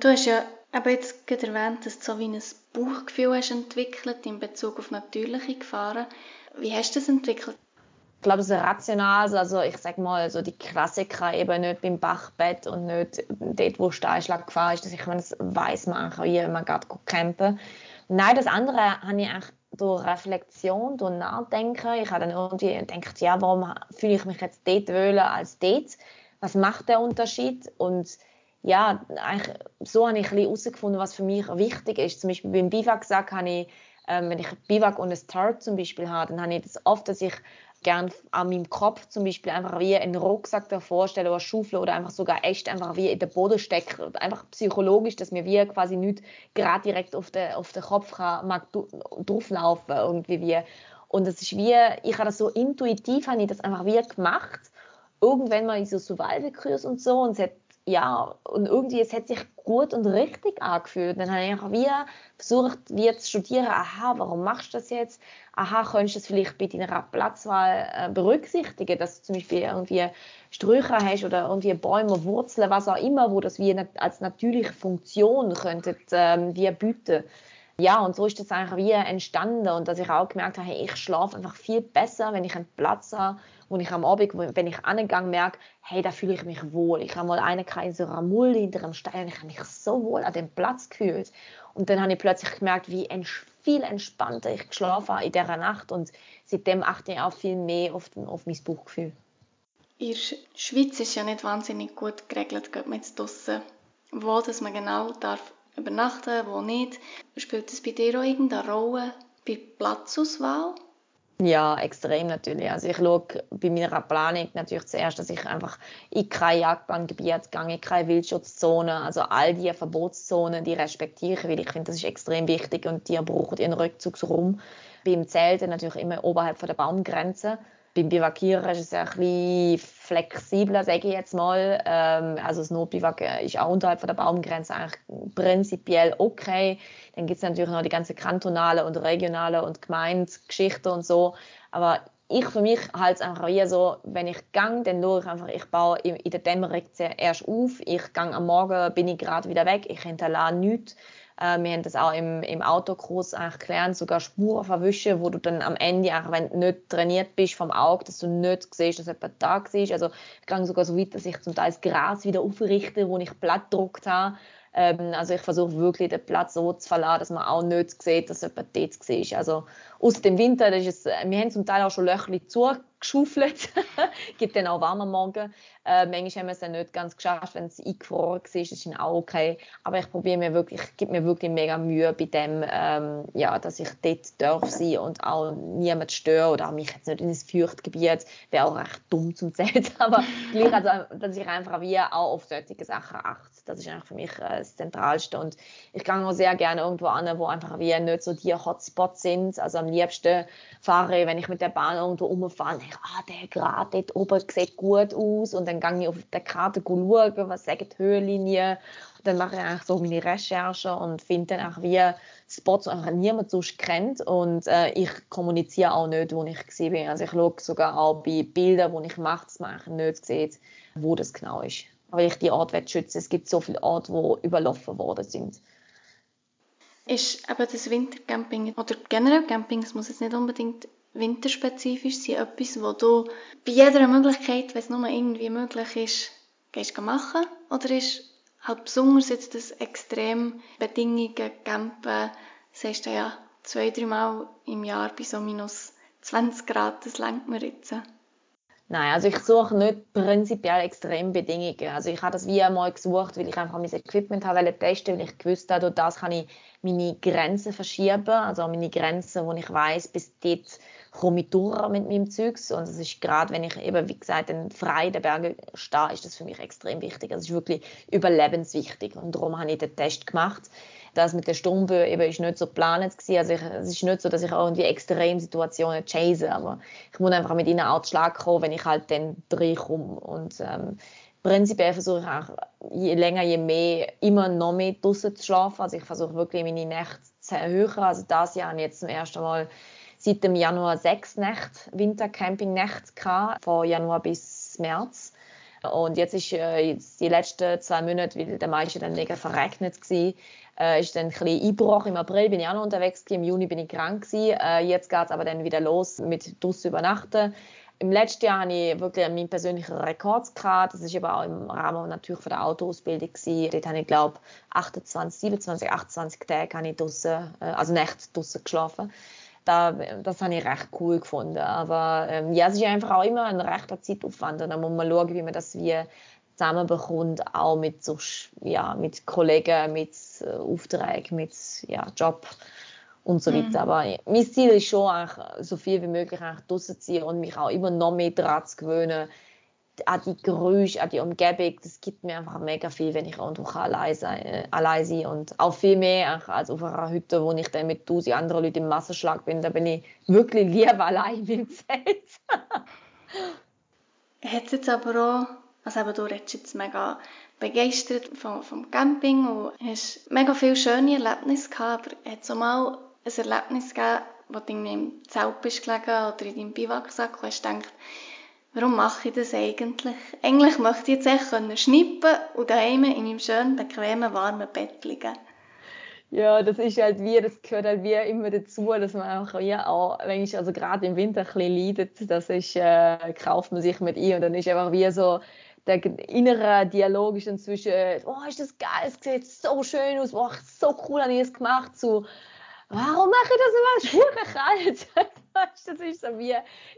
Du hast ja aber jetzt gerade erwähnt, dass du so wie ein Bauchgefühl hast entwickelt in Bezug auf natürliche Gefahren. Wie hast du das entwickelt?
Ich glaube, so rational, also ich sag mal, so die Klassiker eben nicht beim Bachbett und nicht dort, wo Steinschlag gefahren ist. Ich meine, das weiß man auch, wie man geht campen. Nein, das andere habe ich eigentlich durch Reflexion, durch Nachdenken. Ich habe dann irgendwie gedacht, ja, warum fühle ich mich jetzt dort wohler als dort? Was macht der Unterschied? Und ja, eigentlich, so habe ich herausgefunden, was für mich wichtig ist. Zum Beispiel beim Biwaksack habe ich Ähm, wenn ich Biwak und ein Tart zum Beispiel habe, dann habe ich das oft, dass ich gern an meinem Kopf zum Beispiel einfach wie einen Rucksack davor stelle oder Schaufel oder einfach sogar echt einfach wie in den Boden stecke. Einfach psychologisch, dass mir wie quasi nicht gerade direkt auf den, auf den Kopf kann, mag drauflaufen irgendwie wie. Und das ist wie, ich habe das so intuitiv, habe ich das einfach wie gemacht. Irgendwann mal in so Survival-Kurs und so und es hat ja, und irgendwie, es hat sich gut und richtig angefühlt. Dann habe ich einfach wieder versucht, wie zu studieren, aha, warum machst du das jetzt? Aha, könntest du das vielleicht bei deiner Platzwahl äh, berücksichtigen, dass du zum Beispiel irgendwie Sträucher hast oder irgendwie Bäume, Wurzeln, was auch immer, wo das wie als natürliche Funktion könnte ähm, wir bieten. Ja, und so ist das eigentlich wie entstanden und dass ich auch gemerkt habe, hey, ich schlafe einfach viel besser, wenn ich einen Platz habe, wo ich am Abend, wenn ich angegangen merke, hey, da fühle ich mich wohl. Ich habe mal einen in so einer Mulde hinter einem Stein und ich habe mich so wohl an dem Platz gefühlt. Und dann habe ich plötzlich gemerkt, wie viel entspannter ich geschlafen habe in dieser Nacht und seitdem achte ich auch viel mehr auf, den, auf mein Bauchgefühl.
In der Schweiz ist ja nicht wahnsinnig gut geregelt, geht man draussen, wo dass man genau darf übernachten, wo nicht. Spielt das bei dir auch irgendeine Rolle bei Platzauswahl?
Ja, extrem natürlich. Also ich schaue bei meiner Planung natürlich zuerst, dass ich einfach in kein Jagdbahngebiet gehe, in keine Wildschutzzone, also all die Verbotszonen, die respektiere ich, weil ich finde, das ist extrem wichtig und die brauchen ihren Rückzugsraum. Beim Zelten natürlich immer oberhalb von der Baumgrenze beim Bivakieren ist es ein bisschen flexibler, sage ich jetzt mal. Ähm, also das Notbiwak ist auch unterhalb von der Baumgrenze eigentlich prinzipiell okay. Dann gibt es natürlich noch die ganze kantonale und regionale und Gemeindegeschichte und so. Aber ich für mich halte es einfach eher so, wenn ich gang, dann schaue ich einfach, ich baue in der Dämmerung erst auf, ich gang am Morgen, bin ich gerade wieder weg, ich hinterlasse nichts. Äh, wir haben das auch im, im Autokurs eigentlich gelernt, sogar Spuren verwischen, wo du dann am Ende, auch wenn du nicht trainiert bist vom Auge, dass du nicht siehst, dass jemand da ist. Also ich gehe sogar so weit, dass ich zum Teil das Gras wieder aufrichte, wo ich Blatt gedruckt habe. Ähm, also ich versuche wirklich den Platz so zu verlassen, dass man auch nicht sieht, dass jemand dort ist. Also aus dem Winter, das ist es, wir haben zum Teil auch schon Löcher zugeschaufelt. gibt dann auch warm am Morgen. Äh, manchmal haben wir es nicht ganz geschafft, wenn es eingefroren war, das ist dann auch okay. Aber ich probiere mir wirklich, gebe mir wirklich mega Mühe bei dem, ähm, ja, dass ich dort darf sein und auch niemand störe oder mich jetzt nicht in ein Feuchtgebiet, wäre auch recht dumm zum Zelt, aber gleich, also, dass ich einfach wie auch auf solche Sachen achte. Das ist eigentlich für mich äh, das Zentralste und ich gehe auch sehr gerne irgendwo an, wo einfach wie nicht so die Hotspots sind, also am liebsten fahre ich, wenn ich mit der Bahn irgendwo rumfahre, denke ah, der Grad dort oben sieht gut aus. Und dann gehe ich auf der Karte schauen, was sagen die Höhenlinien und dann mache ich eigentlich so meine Recherche und finde dann auch wie Spots, die einfach niemand sonst kennt. Und äh, ich kommuniziere auch nicht, wo ich bin. Also ich schaue sogar auch bei Bildern, die ich mache, dass man nicht sieht, wo das genau ist. Weil ich die Art schützen Es gibt so viele Orte, die überlaufen worden sind
ist eben das Wintercamping oder generell Camping, es muss jetzt nicht unbedingt winterspezifisch sein, etwas, wo du bei jeder Möglichkeit, wenn es nur irgendwie möglich ist, gehst machen oder ist halt besonders jetzt das extrem Bedingungen, Campen, sagst du ja zwei, dreimal im Jahr bei so minus 20 Grad, das lenkt mir jetzt.
Nein, also ich suche nicht prinzipiell extreme Bedingungen. Also ich habe das wie einmal gesucht, weil ich einfach mein Equipment habe testen, weil ich gewusst habe, durch das kann ich meine Grenzen verschieben, also meine Grenzen, wo ich weiß, bis dort komme ich durch mit meinem Zeugs. Und das ist gerade, wenn ich eben, wie gesagt, in frei der Berge stehe, ist das für mich extrem wichtig. Das ist wirklich überlebenswichtig. Und darum habe ich den Test gemacht das mit der Stumpe eben ist nicht so geplant gewesen. Also ich, es ist nicht so, dass ich irgendwie Extremsituationen chase, aber ich muss einfach mit ihnen auch Schlag kommen, wenn ich halt dann reinkomme. Und ähm, prinzipiell versuche ich auch je länger, je mehr immer noch mehr draußen zu schlafen. Also ich versuche wirklich meine Nächte zu erhöhen. Also das Jahr habe ich jetzt zum ersten Mal seit dem Januar sechs Nächte, Wintercamping-Nächte gehabt, von Januar bis März. Und jetzt ist äh, jetzt die letzten zwei Monate, weil der meiste dann mega verregnet war, äh, ist dann ein bisschen Einbruch. Im April bin ich auch noch unterwegs gewesen, im Juni bin ich krank gewesen. Äh, jetzt geht es aber dann wieder los mit draussen übernachten. Im letzten Jahr hatte ich wirklich meinen persönlichen Rekord gehabt. Das ist aber auch im Rahmen natürlich von der Autoausbildung. Dort habe ich, glaube 28, 27, 28 Tage habe ich draussen, äh, also Nächte draussen geschlafen. Da, das habe ich recht cool gefunden. Aber ähm, ja, es ist einfach auch immer ein rechter Zeitaufwand. Und dann muss man schauen, wie man das wie zusammenbekommt, auch mit, so, ja, mit Kollegen, mit äh, Aufträgen, mit ja, Job und so weiter. Mhm. Aber mein Ziel ist schon, eigentlich, so viel wie möglich draußen zu sein und mich auch immer noch mehr daran zu gewöhnen, an die Geräusche, an die Umgebung, das gibt mir einfach mega viel, wenn ich irgendwo allein sein, äh, allein sein und auch viel mehr als auf einer Hütte, wo ich dann mit tausend anderen Leuten im Massenschlag bin. Da bin ich wirklich lieber allein im Zelt.
Hat jetzt aber auch, also eben, du redest jetzt mega begeistert vom, vom Camping und hast mega viele schöne Erlebnisse gehabt, aber hat es auch mal ein Erlebnis gegeben, wo du im Zelt bist gelegen oder in deinem Biwaksack und hast gedacht, warum mache ich das eigentlich? Eigentlich möchte ich jetzt echt können schnippen und daheim in meinem schönen, bequemen, warmen Bett liegen.
Ja, das ist halt wie, das gehört halt wie immer dazu, dass man einfach ja auch, wenn ich also gerade im Winter ein bisschen leidet, das ist, äh, kauft man sich mit ihr und dann ist einfach wie so, der innere Dialog ist dann zwischen, oh, ist das geil, es sieht so schön aus, oh, so cool habe ich es gemacht, zu, warum mache ich das immer? Ist kalt. das ist so wie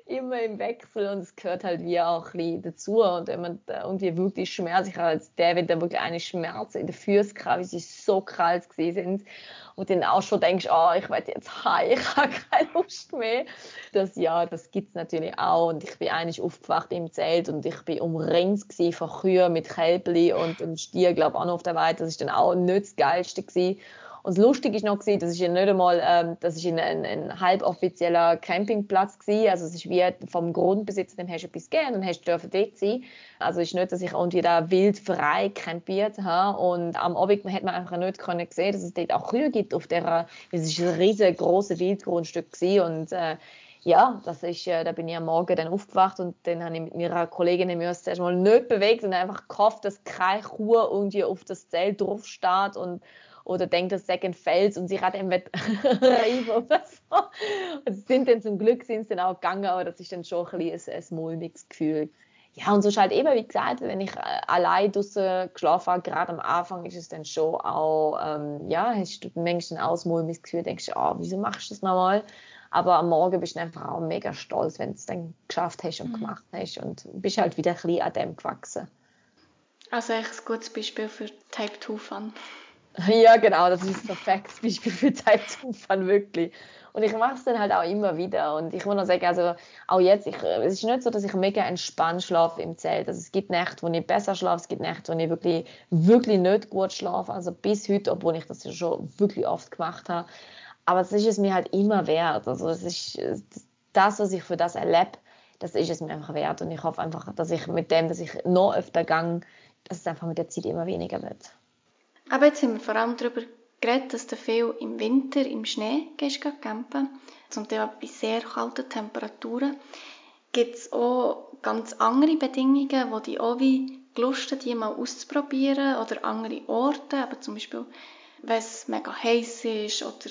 immer im Wechsel und es gehört halt wie auch ein dazu. Und wenn man irgendwie wirklich Schmerz, ich habe als der, wenn da wirklich eine Schmerz in den Füßen gehabt, wie sie so kalt gewesen sind und dann auch schon denkst, oh, ich werde jetzt heim, ich habe keine Lust mehr. Das, ja, das gibt es natürlich auch und ich bin eigentlich aufgewacht im Zelt und ich bin umringt von Kühen mit Kälbli und einem Stier, glaube ich, auch noch auf der Weide. Das ist dann auch nicht das Geilste gewesen. Und das Lustige ist noch gewesen, das ist ja nicht einmal, ähm, das ist ein, ein, ein halboffizieller Campingplatz gewesen. Also es ist wie vom Grundbesitzer, dem hast du etwas gegeben und hast dürfen dort sein. Also es ist nicht, dass ich irgendwie da wild frei campiert habe. Und am Abend hat man einfach nicht können sehen, dass es dort auch Kühe gibt auf der, es ist ein riesengroßes Wildgrundstück gewesen und äh, ja, das ist, äh, da bin ich am Morgen dann aufgewacht und dann habe ich mit meiner Kollegin mir zuerst mal nicht bewegt und einfach gehofft, dass keine Kuh irgendwie auf das Zelt drauf steht und oder denkt, das sei ein Fels und sie hat eben reiben oder so. Und sind dann zum Glück sind sie dann auch gegangen, aber das ist dann schon ein bisschen ein, ein mulmiges Gefühl. Ja, und so ist halt eben, wie gesagt, wenn ich äh, allein draußen geschlafen habe, gerade am Anfang ist es dann schon auch, ähm, ja, hast du manchmal ein ausmulmiges Gefühl, denkst du, oh, wieso machst du das nochmal? Aber am Morgen bist du einfach auch mega stolz, wenn du es dann geschafft hast und mhm. gemacht hast und bist halt wieder ein bisschen an dem gewachsen.
Also echt ein gutes Beispiel für Type 2 Fun.
Ja, genau, das ist ein perfektes Beispiel für Zeitumfang, wirklich. Und ich mache es dann halt auch immer wieder. Und ich muss noch sagen, also auch jetzt, ich, es ist nicht so, dass ich mega entspannt schlafe im Zelt. Also es gibt Nächte, wo ich besser schlafe, es gibt Nächte, wo ich wirklich, wirklich nicht gut schlafe. Also bis heute, obwohl ich das ja schon wirklich oft gemacht habe. Aber es ist es mir halt immer wert. Also es ist das, was ich für das erlebe, das ist es mir einfach wert. Und ich hoffe einfach, dass ich mit dem, dass ich noch öfter gang, dass es einfach mit der Zeit immer weniger wird.
Aber jetzt haben wir vor allem darüber geredet, dass du viel im Winter im Schnee gehst campen, zum Teil bei sehr kalten Temperaturen. Gibt es auch ganz andere Bedingungen, die auch wie Lust die mal auszuprobieren oder andere Orte, aber zum Beispiel, wenn es mega heiß ist oder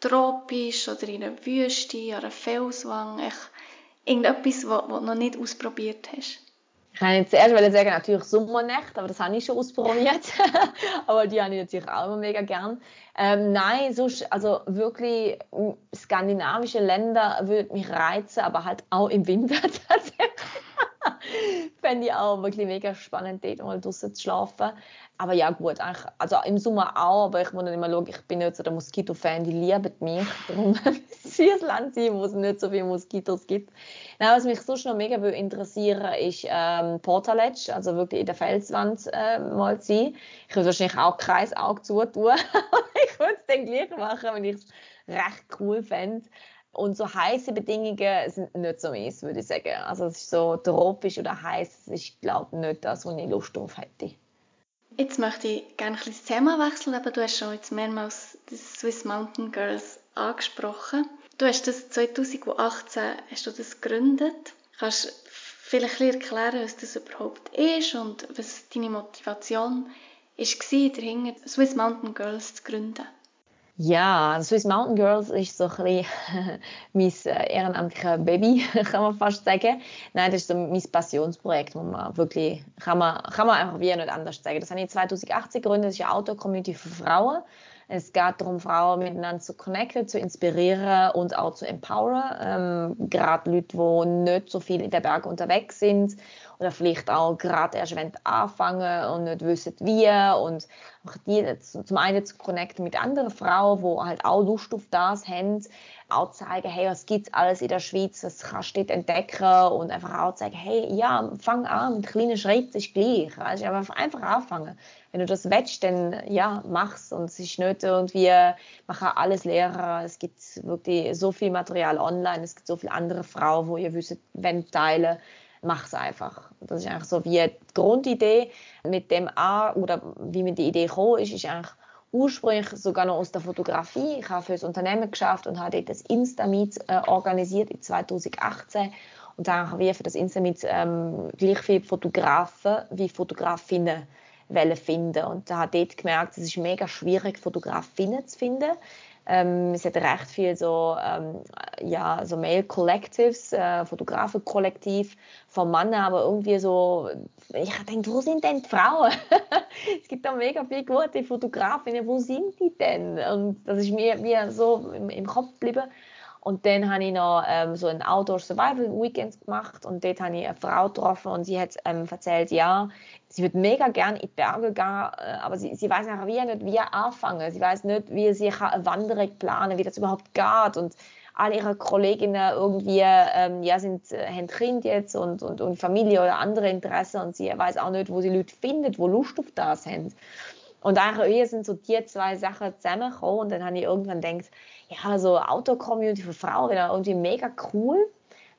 tropisch oder in einer Wüste, an einer Felswang, echt irgendetwas, was du noch nicht ausprobiert hast.
Ich kann zuerst sagen, natürlich Sommernächte, aber das habe ich schon ausprobiert. aber die habe ich natürlich auch immer mega gern. Ähm, nein, sonst, also wirklich skandinavische Länder würde mich reizen, aber halt auch im Winter tatsächlich. Fände ich auch wirklich mega spannend, dort mal draußen zu schlafen. Aber ja, gut, also im Sommer auch, aber ich muss nicht immer schauen, ich bin nicht so der Moskito-Fan, die lieben mich. Darum müsste es ein Land sein, wo es nicht so viele Moskitos gibt. Nein, was mich sonst noch mega interessieren ist ähm, Portaledge, also wirklich in der Felswand äh, mal sein. Ich würde wahrscheinlich auch Kreisauge zutun. ich würde es dann gleich machen, wenn ich es recht cool fände. Und so heiße Bedingungen sind nicht so meins, würde ich sagen. Also es ist so tropisch oder heiß, das ist, glaube ich, nicht das, wo ich Lust drauf hätte.
Jetzt möchte ich gerne ein bisschen das Thema wechseln, aber du hast schon jetzt mehrmals die Swiss Mountain Girls angesprochen. Du hast das 2018 hast du das gegründet. Kannst du vielleicht erklären, was das überhaupt ist und was deine Motivation war, dahinter Swiss Mountain Girls zu gründen?
Ja, Swiss Mountain Girls ist so ein bisschen mein ehrenamtliches Baby, kann man fast sagen. Nein, das ist so mein Passionsprojekt, wo man wirklich, kann man, kann man einfach wie nicht anders sagen. Das habe ich 2018 gegründet, das ist eine Auto-Community für Frauen. Es geht darum, Frauen miteinander zu connecten, zu inspirieren und auch zu empowern. Ähm, gerade Leute, die nicht so viel in den Bergen unterwegs sind oder vielleicht auch gerade erst anfangen und nicht wissen wie. Und auch die zum einen zu connecten mit anderen Frauen, die halt auch Lust auf das haben, auch zeigen, hey, was gibt's alles in der Schweiz, was kannst du dort entdecken? Und einfach auch zeigen, hey, ja, fang an. Mit kleinen Schritten, ist gleich, also einfach, anfangen. Wenn du das willst, dann ja, mach's. Und es ist nicht irgendwie, man alles lernen, es gibt wirklich so viel Material online, es gibt so viele andere Frauen, wo ihr wisst, wenn teilen, mach's einfach. Das ist eigentlich so wie die Grundidee mit dem A oder wie mir die Idee gekommen ist, ist eigentlich ursprünglich sogar noch aus der Fotografie. Ich habe für das Unternehmen geschafft und habe dort das Instameet äh, organisiert in 2018 und da habe ich für das Instameet ähm, gleich viele Fotografen wie Fotografinnen finden und da habe dort gemerkt, es ist mega schwierig Fotografinnen zu finden ähm, es hat recht viel so, ähm, ja, so Male Collectives, äh, Fotografen-Kollektiv von Männern, aber irgendwie so, ich denke, wo sind denn die Frauen? es gibt da mega viele gute Fotografinnen, wo sind die denn? Und das ist mir wie so im, im Kopf geblieben. Und dann habe ich noch ähm, so ein Outdoor Survival Weekend gemacht und dort habe ich eine Frau getroffen und sie hat ähm, erzählt, ja, sie würde mega gerne in die Berge gehen, äh, aber sie, sie weiß einfach wie nicht, wie anfangen. Sie weiß nicht, wie sie eine Wanderung planen, wie das überhaupt geht und alle ihre Kolleginnen irgendwie ähm, ja, sind, äh, haben Kind jetzt und, und, und Familie oder andere Interessen und sie weiß auch nicht, wo sie Leute findet, wo Lust auf das haben. Und eigentlich sind so die zwei Sachen zusammengekommen und dann habe ich irgendwann gedacht, ja, so Auto-Community für Frauen wäre irgendwie mega cool.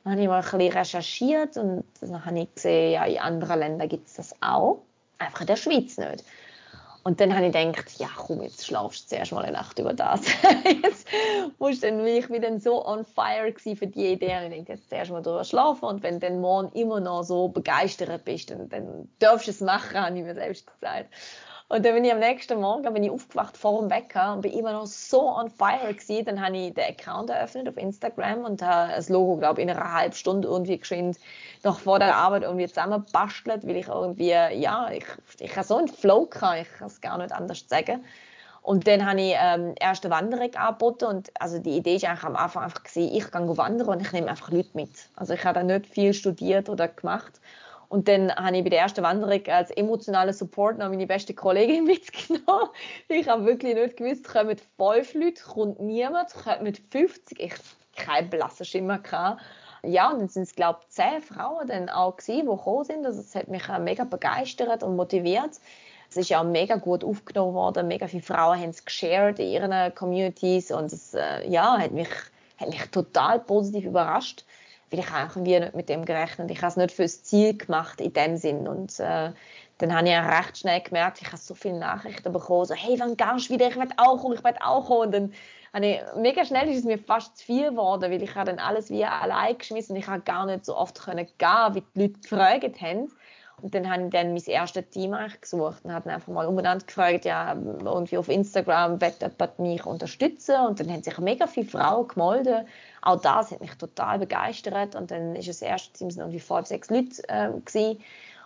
Dann habe ich mal ein bisschen recherchiert und dann habe ich gesehen, ja, in anderen Ländern gibt es das auch. Einfach in der Schweiz nicht. Und dann habe ich gedacht, ja komm, jetzt schlafst du zuerst mal eine Nacht über das. jetzt musst dann, ich dann so on fire für die Idee, und ich denke, jetzt zuerst mal drüber schlafen und wenn du dann morgen immer noch so begeistert bist, dann, dann darfst du es machen, habe ich mir selbst gesagt. Und dann bin ich am nächsten Morgen bin ich aufgewacht vor dem Wecker und bin immer noch so on fire gewesen. Dann habe ich den Account eröffnet auf Instagram und habe das Logo, glaube ich, in einer halben Stunde irgendwie geschwind noch vor der Arbeit irgendwie zusammenbastelt, weil ich irgendwie, ja, ich, ich habe so einen Flow gehabt, ich kann es gar nicht anders sagen. Und dann habe ich ähm, erste Wanderung angeboten und also die Idee ist eigentlich am Anfang einfach gewesen, ich gehe wandern und ich nehme einfach Leute mit. Also ich habe da nicht viel studiert oder gemacht und dann habe ich bei der ersten Wanderung als emotionaler Support noch meine beste Kollegin mitgenommen. Ich habe wirklich nicht gewusst, kommen fünf Leute, kommt niemand, kommt mit 50, ich kein blasser Schimmer gehabt. Ja, und dann sind es, glaube ich, zehn Frauen dann auch gewesen, die gekommen sind. Also, das hat mich mega begeistert und motiviert. Es ist ja auch mega gut aufgenommen worden. Mega viele Frauen haben es geshared in ihren Communities und es, äh, ja, hat mich, hat mich total positiv überrascht weil ich irgendwie nicht mit dem gerechnet. Ich habe es nicht fürs Ziel gemacht in dem Sinn. Und äh, dann habe ich ja recht schnell gemerkt, ich habe so viele Nachrichten bekommen, so, hey, wann gehst du wieder? Ich will auch kommen, ich will auch kommen. Und dann habe ich, mega schnell ist es mir fast zu viel geworden, weil ich habe dann alles wie allein geschmissen ich habe gar nicht so oft können gehen, wie die Leute gefragt haben. Dann habe ich dann mein erstes Team gesucht und habe einfach mal umeinander gefragt, ja, irgendwie auf Instagram, wird jemand mich unterstützen? Und dann haben sich mega viele Frauen gemeldet. Auch das hat mich total begeistert. Und dann ist das erste Team irgendwie fünf, sechs Leute äh, gewesen.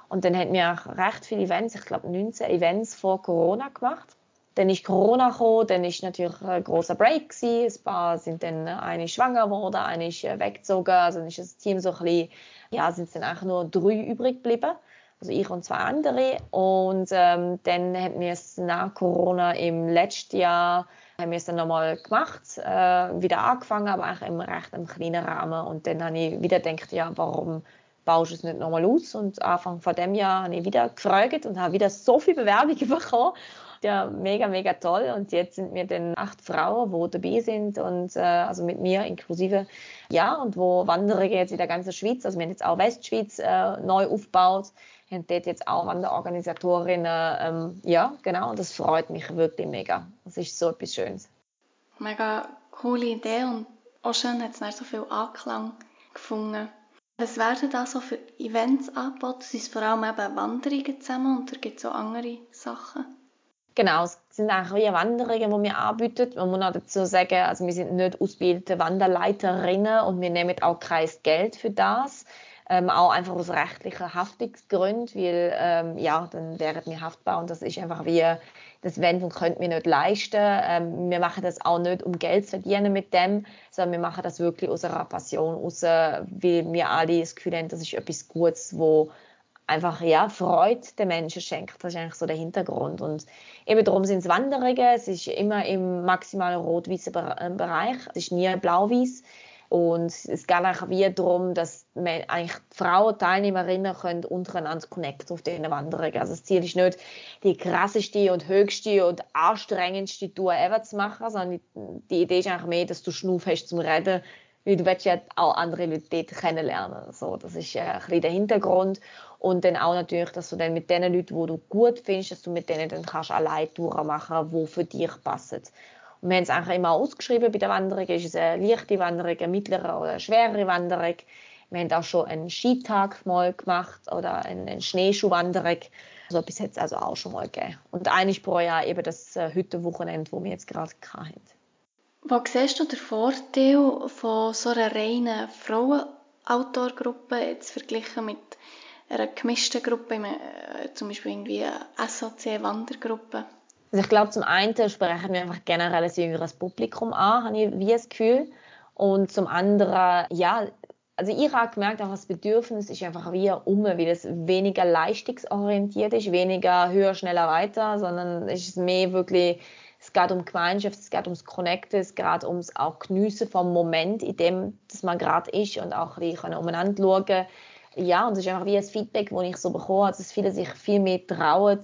Und dann haben wir auch recht viele Events, ich glaube 19 Events vor Corona gemacht. Dann ist Corona gekommen, dann ist natürlich ein großer Break gewesen. Ein paar sind dann, eine schwanger geworden, eine ist äh, weggezogen. Also dann ist das Team so ein bisschen, ja, sind dann eigentlich nur drei übrig geblieben also ich und zwei andere. Und ähm, dann haben wir es nach Corona im letzten Jahr haben wir es dann nochmal gemacht, äh, wieder angefangen, aber eigentlich im recht im kleinen Rahmen. Und dann habe ich wieder gedacht, ja, warum baust du es nicht nochmal aus? Und Anfang von dem Jahr habe ich wieder gefragt und habe wieder so viele Bewerbungen bekommen. Ja, mega, mega toll. Und jetzt sind wir dann acht Frauen, die dabei sind und äh, also mit mir inklusive, ja, und wo Wanderungen jetzt in der ganzen Schweiz, also wir haben jetzt auch Westschweiz äh, neu aufgebaut haben dort jetzt auch an der Organisatorin, ähm, ja, genau, und das freut mich wirklich mega. Das ist so etwas Schönes.
Mega coole Idee und auch schön hat es so viel Anklang gefunden. Was werden da so für Events angeboten? Sind es vor allem eben Wanderungen zusammen oder gibt es auch andere Sachen?
Genau, es sind eigentlich wie Wanderungen, die wir anbieten. Man muss auch dazu sagen, also wir sind nicht ausgebildete Wanderleiterinnen und wir nehmen auch kein Geld für das. Ähm, auch einfach aus rechtlichen Haftungsgründen, weil ähm, ja, dann wären wir haftbar und das ist einfach wie, das wollen und können wir nicht leisten. Ähm, wir machen das auch nicht, um Geld zu verdienen mit dem, sondern wir machen das wirklich aus einer Passion, aus, weil wir alle das Gefühl haben, das ist etwas Gutes, wo einfach ja, Freude den Menschen schenkt. Das ist eigentlich so der Hintergrund. Und eben darum sind es Wanderungen. Es ist immer im maximalen rot-weißen äh, Bereich. Es ist nie blau-weiß. Und es geht eigentlich wie darum, dass man eigentlich Frauen, Teilnehmerinnen können untereinander connecten auf diesen Wanderungen. Also das Ziel ist nicht, die krasseste und höchste und anstrengendste Tour ever zu machen, sondern die Idee ist eigentlich mehr, dass du Schnuff hast zum Reden, weil du ja auch andere Leute dort kennenlernen. So, das ist äh, ein bisschen der Hintergrund. Und dann auch natürlich, dass du dann mit den Leuten, die du gut findest, dass du mit denen dann kannst allein Touren machen, die für dich passen. Wir haben es eigentlich immer ausgeschrieben bei der Wanderung. Ist es eine leichte Wanderung, eine mittlere oder eine schwere Wanderung? Wir haben auch schon einen Skitag mal gemacht oder eine, Schneeschuhwanderung. So etwas hat es also auch schon mal gegeben. Und eines pro Jahr eben das äh, Hüttenwochenende, das wir jetzt gerade hatten.
Wo siehst du den Vorteil von so einer reinen Frauen-Outdoor-Gruppe jetzt verglichen mit einer gemischten Gruppe, äh, zum Beispiel irgendwie eine SAC-Wandergruppe?
Also ich glaube, zum einen sprechen wir einfach generell ein jüngeres Publikum an, habe ich wie das Gefühl. Und zum anderen, ja, also ich habe gemerkt, auch das Bedürfnis ist einfach wie um, weil es weniger leistungsorientiert ist, weniger höher, schneller, weiter, sondern es ist mehr wirklich, es geht um Gemeinschaft, es geht ums Connecten, es geht ums auch Geniessen vom Moment, in dem dass man gerade ist und auch ein bisschen umeinander schauen ja, und es ist einfach wie ein Feedback, das ich so bekomme, dass viele sich viel mehr trauen,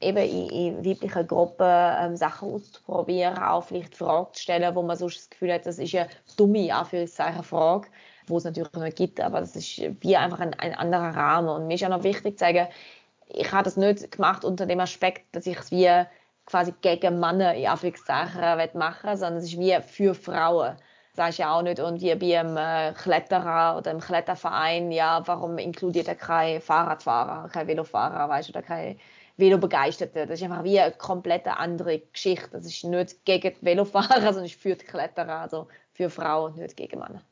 eben in, in weiblichen Gruppen ähm, Sachen auszuprobieren, auch vielleicht Fragen zu stellen, wo man sonst das Gefühl hat, das ist eine dumme, Anführungszeichen, Frage, wo es natürlich nicht gibt, aber das ist wie einfach ein, ein anderer Rahmen. Und mir ist auch noch wichtig zu sagen, ich habe das nicht gemacht unter dem Aspekt, dass ich es wie quasi gegen Männer in Anführungszeichen machen sondern es ist wie für Frauen sagst ja auch nicht irgendwie bei einem äh, Kletterer oder einem Kletterverein, ja, warum inkludiert er kein Fahrradfahrer, kein Velofahrer, weißt oder kein Velobegeisterter. Das ist einfach wie eine komplett andere Geschichte. Das ist nicht gegen die Velofahrer, sondern für die Kletterer, also für Frauen, nicht gegen Männer.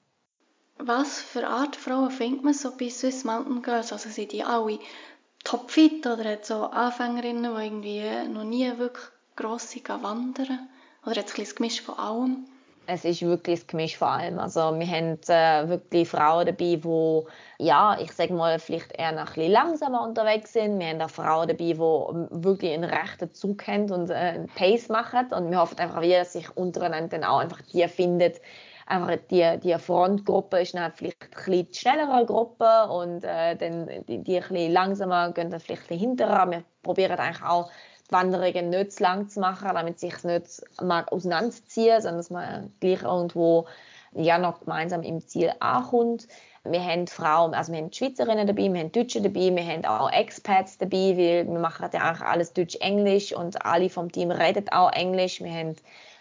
Was für Art Frauen findet man so bei Swiss Mountain Girls? Also sind die alle topfit oder hat so Anfängerinnen, die irgendwie noch nie wirklich grosse wandern? Oder hat es ein bisschen Gemisch von allem?
Es ist wirklich ein Gemisch vor allem. Also wir haben äh, wirklich Frauen dabei, die, ja, ich sage mal, vielleicht eher noch ein bisschen langsamer unterwegs sind. Wir haben auch Frauen dabei, die wirklich einen rechten Zug haben und äh, einen Pace machen. Und wir hoffen einfach, dass sich untereinander dann auch einfach die findet. Einfach die, die Frontgruppe ist dann vielleicht ein bisschen die schnellere Gruppe und äh, dann die, die ein bisschen langsamer gehen dann vielleicht ein bisschen hinterher. Wir probieren eigentlich auch Wanderungen nicht zu lang zu machen, damit sich nicht mag auseinanderziehen, sondern dass man gleich irgendwo ja noch gemeinsam im Ziel ankommt. Wir haben Frauen, also wir haben Schweizerinnen dabei, wir haben Deutsche dabei, wir haben auch Expats dabei, weil wir machen ja eigentlich alles Deutsch-Englisch und alle vom Team reden auch Englisch. Wir haben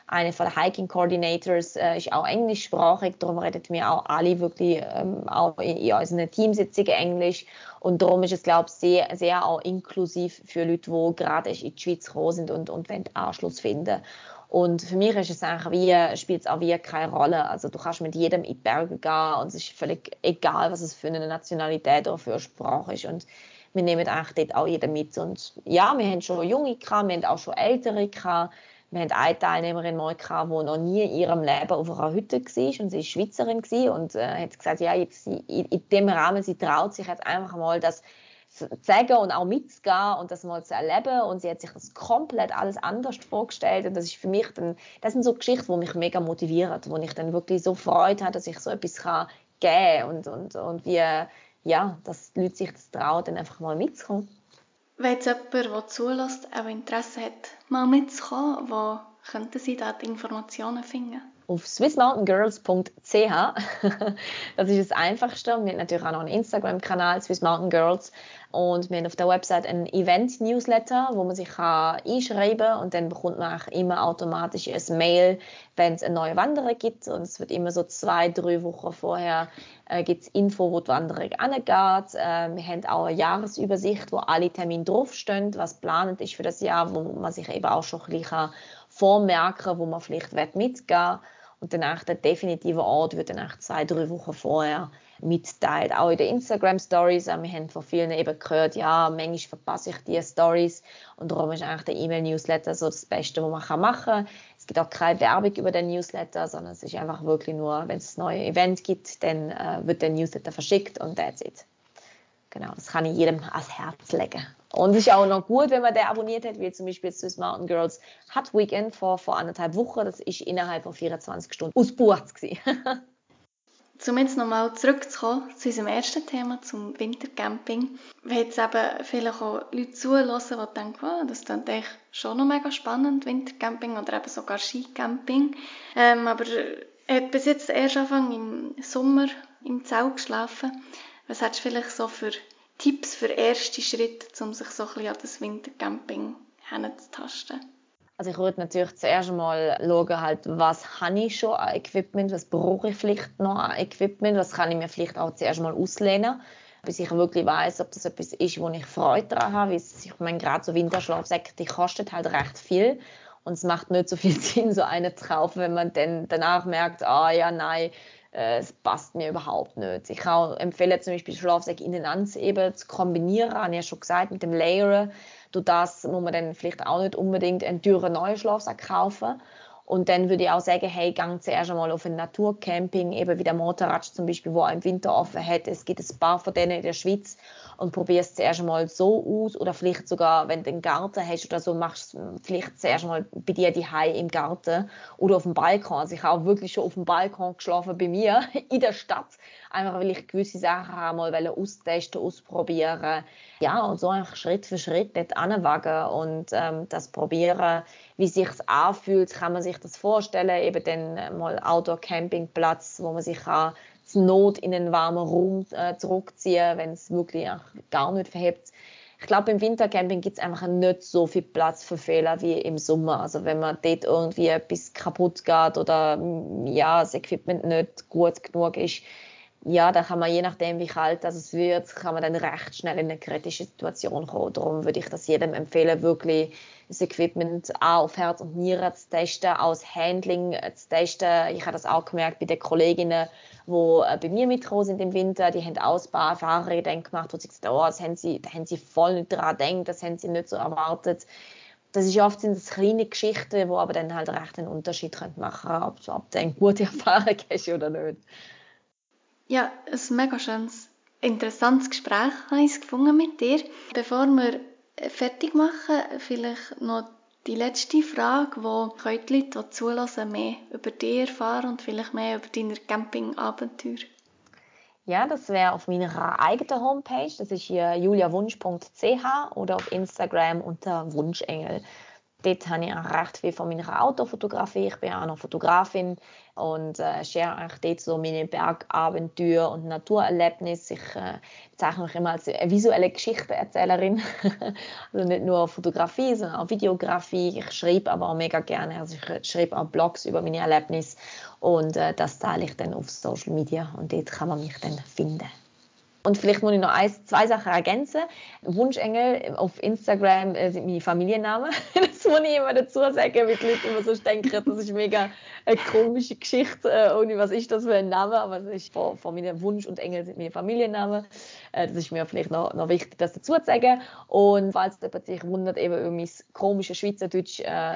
eine von den Hiking Coordinators äh, ist auch englischsprachig, darum reden wir auch alle wirklich ähm, auch in, in unseren Teamsitzungen Englisch und darum ist es, glaube ich, sehr, sehr auch inklusiv für Leute, die gerade in die Schweiz gekommen sind und, und Anschluss finden. Und für mich ist es eigentlich wie, spielt es auch wie keine Rolle. Also du kannst mit jedem in die Berge gehen und es ist völlig egal, was es für eine Nationalität oder für eine Sprache ist. Und wir nehmen eigentlich dort auch jeden mit. Und ja, wir haben schon Junge gehabt, wir haben auch schon Ältere gehabt. Wir haben eine Teilnehmerin mal gehabt, die noch nie in ihrem Leben auf einer Hütte war und sie war Schweizerin und äh, hat gesagt, ja, jetzt in, in dem Rahmen, sie traut sich jetzt einfach mal das zu sagen und auch mitzugehen und das mal zu erleben und sie hat sich das komplett alles anders vorgestellt und das ist für mich dann, das sind so Geschichten, die mich mega motivieren, wo ich dann wirklich so Freude habe, dass ich so etwas kann geben und, und, und wie, ja, dass die Leute sich das trauen, dann einfach mal mitzukommen.
Wenn jetzt jemand, der zulässt, auch Interesse hat, mal mitzukommen, wo könnten Sie da die Informationen finden?
Auf swissmountaingirls.ch. das ist das Einfachste. Wir haben natürlich auch noch einen Instagram-Kanal, Swiss Mountain Girls. Und wir haben auf der Website einen Event-Newsletter, wo man sich kann einschreiben kann und dann bekommt man auch immer automatisch ein Mail, wenn es eine neue Wanderung gibt. Und es wird immer so zwei, drei Wochen vorher äh, gibt es Info, wo die Wanderung angeht. Äh, wir haben auch eine Jahresübersicht, wo alle Termine draufstehen, was geplant ist für das Jahr, wo man sich eben auch schon ein bisschen vormerken wo man vielleicht mitgehen will. Und danach der definitive Ort wird dann zwei, drei Wochen vorher mitteilt. Auch in den Instagram Stories. Wir haben von vielen eben gehört, ja, manchmal verpasse ich die Stories und darum ist eigentlich der E-Mail-Newsletter so das Beste, was man machen kann. Es gibt auch keine Werbung über den Newsletter, sondern es ist einfach wirklich nur, wenn es ein neues Event gibt, dann äh, wird der Newsletter verschickt und that's it. Genau, das kann ich jedem ans Herz legen. Und ist auch noch gut, wenn man den abonniert hat, wie zum Beispiel Swiss Mountain Girls Hot Weekend vor, vor anderthalb Wochen. Das ist innerhalb von 24 Stunden ausgebucht
Um jetzt nochmal zurückzukommen zu unserem ersten Thema, zum Wintercamping. Wenn jetzt eben vielleicht auch Leute zuhören, die denken, oh, das klingt eigentlich schon noch mega spannend, Wintercamping oder eben sogar Skicamping. Ähm, aber er hat bis jetzt erst Anfang im Sommer im Zelt geschlafen. Was hättest du vielleicht so für Tipps für erste Schritte, um sich so ein bisschen an das Wintercamping hinzutasten?
Also ich würde natürlich zuerst mal schauen, halt, was habe ich schon an Equipment, was brauche ich vielleicht noch an Equipment, was kann ich mir vielleicht auch zuerst mal auslehnen, bis ich wirklich weiß, ob das etwas ist, wo ich Freude daran habe. Ich meine, gerade so Winterschlafsäcke, die kosten halt recht viel und es macht nicht so viel Sinn, so eine zu kaufen, wenn man dann danach merkt, ah ja, nein, es passt mir überhaupt nicht. Ich kann empfehlen, zum Beispiel Schlafsäcke ineinander eben zu kombinieren, habe ich ja schon gesagt, mit dem Layeren. Durch das muss man dann vielleicht auch nicht unbedingt einen teuren neuen Schlafsack kaufen. Und dann würde ich auch sagen, hey, gang zuerst einmal auf ein Naturcamping, eben wie der Motorrad zum Beispiel, wo im Winter offen hat. Es gibt ein paar von denen in der Schweiz und probier es zuerst einmal so aus oder vielleicht sogar, wenn du einen Garten hast oder so, machst du vielleicht zuerst einmal bei dir die Hai im Garten oder auf dem Balkon. Also ich habe auch wirklich schon auf dem Balkon geschlafen bei mir in der Stadt, einfach weil ich gewisse Sachen einmal austesten, ausprobieren. Ja, und so einfach Schritt für Schritt dort anwagen und ähm, das probieren, wie sich anfühlt, kann man sich das vorstellen, eben dann mal Outdoor-Campingplatz, wo man sich kann zur Not in einen warmen Raum äh, zurückziehen, wenn es wirklich gar nicht verhebt. Ich glaube, im Wintercamping gibt es einfach nicht so viel Platz für Fehler wie im Sommer. Also wenn man dort irgendwie etwas kaputt geht oder ja, das Equipment nicht gut genug ist, ja, da kann man je nachdem, wie kalt das wird, kann man dann recht schnell in eine kritische Situation kommen. Darum würde ich das jedem empfehlen, wirklich das Equipment auch auf Herz und Nieren zu testen, auch das Handling zu testen. Ich habe das auch gemerkt bei den Kolleginnen, die äh, bei mir mitgekommen sind im Winter. Die haben auch ein paar Erfahrungen gemacht, wo sie gesagt haben, oh, das haben sie, da haben sie voll nicht daran gedacht, das haben sie nicht so erwartet. Das ist oft sind das kleine Geschichten, die aber dann halt recht einen Unterschied machen können, ob, ob du eine gute Erfahrung hast oder nicht.
Ja, ein mega schönes, interessantes Gespräch habe ich gefunden mit dir. Bevor wir fertig machen, vielleicht noch die letzte Frage, wo können die Leute, die zulassen, mehr über dich erfahren und vielleicht mehr über deine Campingabenteuer?
Ja, das wäre auf meiner eigenen Homepage. Das ist hier juliawunsch.ch oder auf Instagram unter Wunschengel. Dort habe ich auch recht viel von meiner Autofotografie. Ich bin auch noch Fotografin und äh, share eigentlich dort so meine Bergabenteuer und Naturerlebnisse. Ich äh, bezeichne mich immer als visuelle Geschichtenerzählerin. also nicht nur Fotografie, sondern auch Videografie. Ich schreibe aber auch mega gerne. Also ich schreibe auch Blogs über meine Erlebnisse und äh, das teile ich dann auf Social Media und dort kann man mich dann finden. Und vielleicht muss ich noch ein, zwei Sachen ergänzen. Wunschengel auf Instagram äh, sind meine Familiennamen. das muss ich immer dazu sagen, weil die Leute immer so denken, das ist mega eine komische Geschichte. Äh, was ist das für ein Name? Aber das ist von, von meinem Wunsch und Engel sind meine Familiennamen. Äh, das ist mir vielleicht noch, noch wichtig, das dazu zu sagen. Und falls jemand sich wundert, eben über mein komisches Schweizerdeutsch, äh,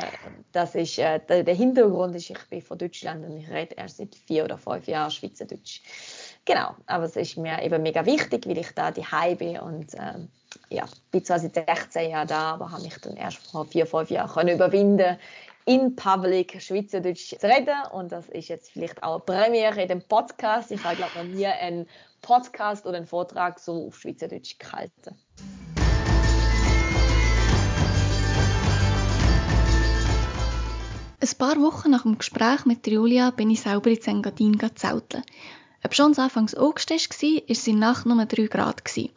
das ist, äh, der, der Hintergrund ist, ich bin von Deutschland und ich rede erst seit vier oder fünf Jahren Schweizerdeutsch. Genau, aber es ist mir eben mega wichtig, weil ich da die bin und äh, ja, bin zwar seit 16 Jahren da, aber habe mich dann erst vor vier, fünf Jahren können überwinden in Public Schweizerdeutsch zu reden und das ist jetzt vielleicht auch eine Premiere in dem Podcast. Ich habe glaube noch nie einen Podcast oder einen Vortrag so auf Schweizerdeutsch gehalten.
Ein paar Wochen nach dem Gespräch mit Julia bin ich selber in Engadin zelteln. Ob schon Anfangs August war, es in Nacht nur 3 Grad. Als ich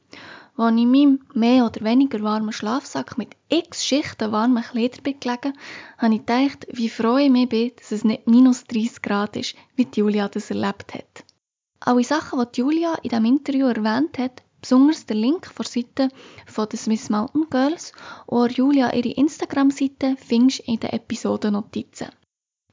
in meinem mehr oder weniger warmen Schlafsack mit x Schichten warmen Kleidern bin gelegen, habe ich gedacht, wie froh ich mich bin, dass es nicht minus 30 Grad ist, wie Julia das erlebt hat. Alle Sachen, die Julia in diesem Interview erwähnt hat, besonders der Link vor Seite von den Swiss Mountain Girls und Julia ihre Instagram-Seite findest du in den Episodennotizen.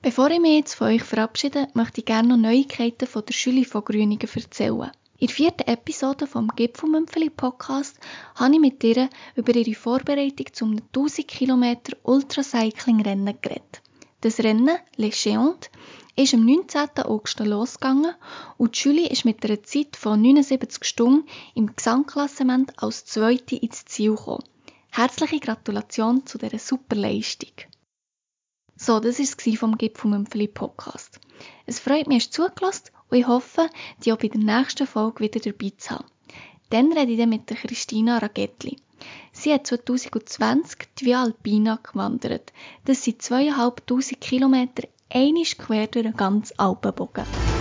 Bevor ich mich jetzt von euch verabschiede, möchte ich gerne noch Neuigkeiten von der Schule von Grüningen erzählen. In der vierten Episode vom Gipfelmümpfeli Podcast habe ich mit ihr über ihre Vorbereitung zum 1000 Kilometer Ultracycling-Rennen geredet. Das Rennen, Les Géantes, ist am 19. August losgegangen und Julie ist mit einer Zeit von 79 Stunden im Gesamtklassement als Zweite ins Ziel gekommen. Herzliche Gratulation zu dieser super Leistung. So, das war es vom Gipfelmümpfeli Podcast. Es freut mich, dass du zugelassen und ich hoffe, dich auch bei der nächsten Folge wieder dabei zu haben. Dann rede ich dann mit Christina Ragettli. Sie hat 2020 die Via Alpina gewandert. Das sind zweieinhalbtausend Kilometer einisch quer durch den ganzen Alpenbogen.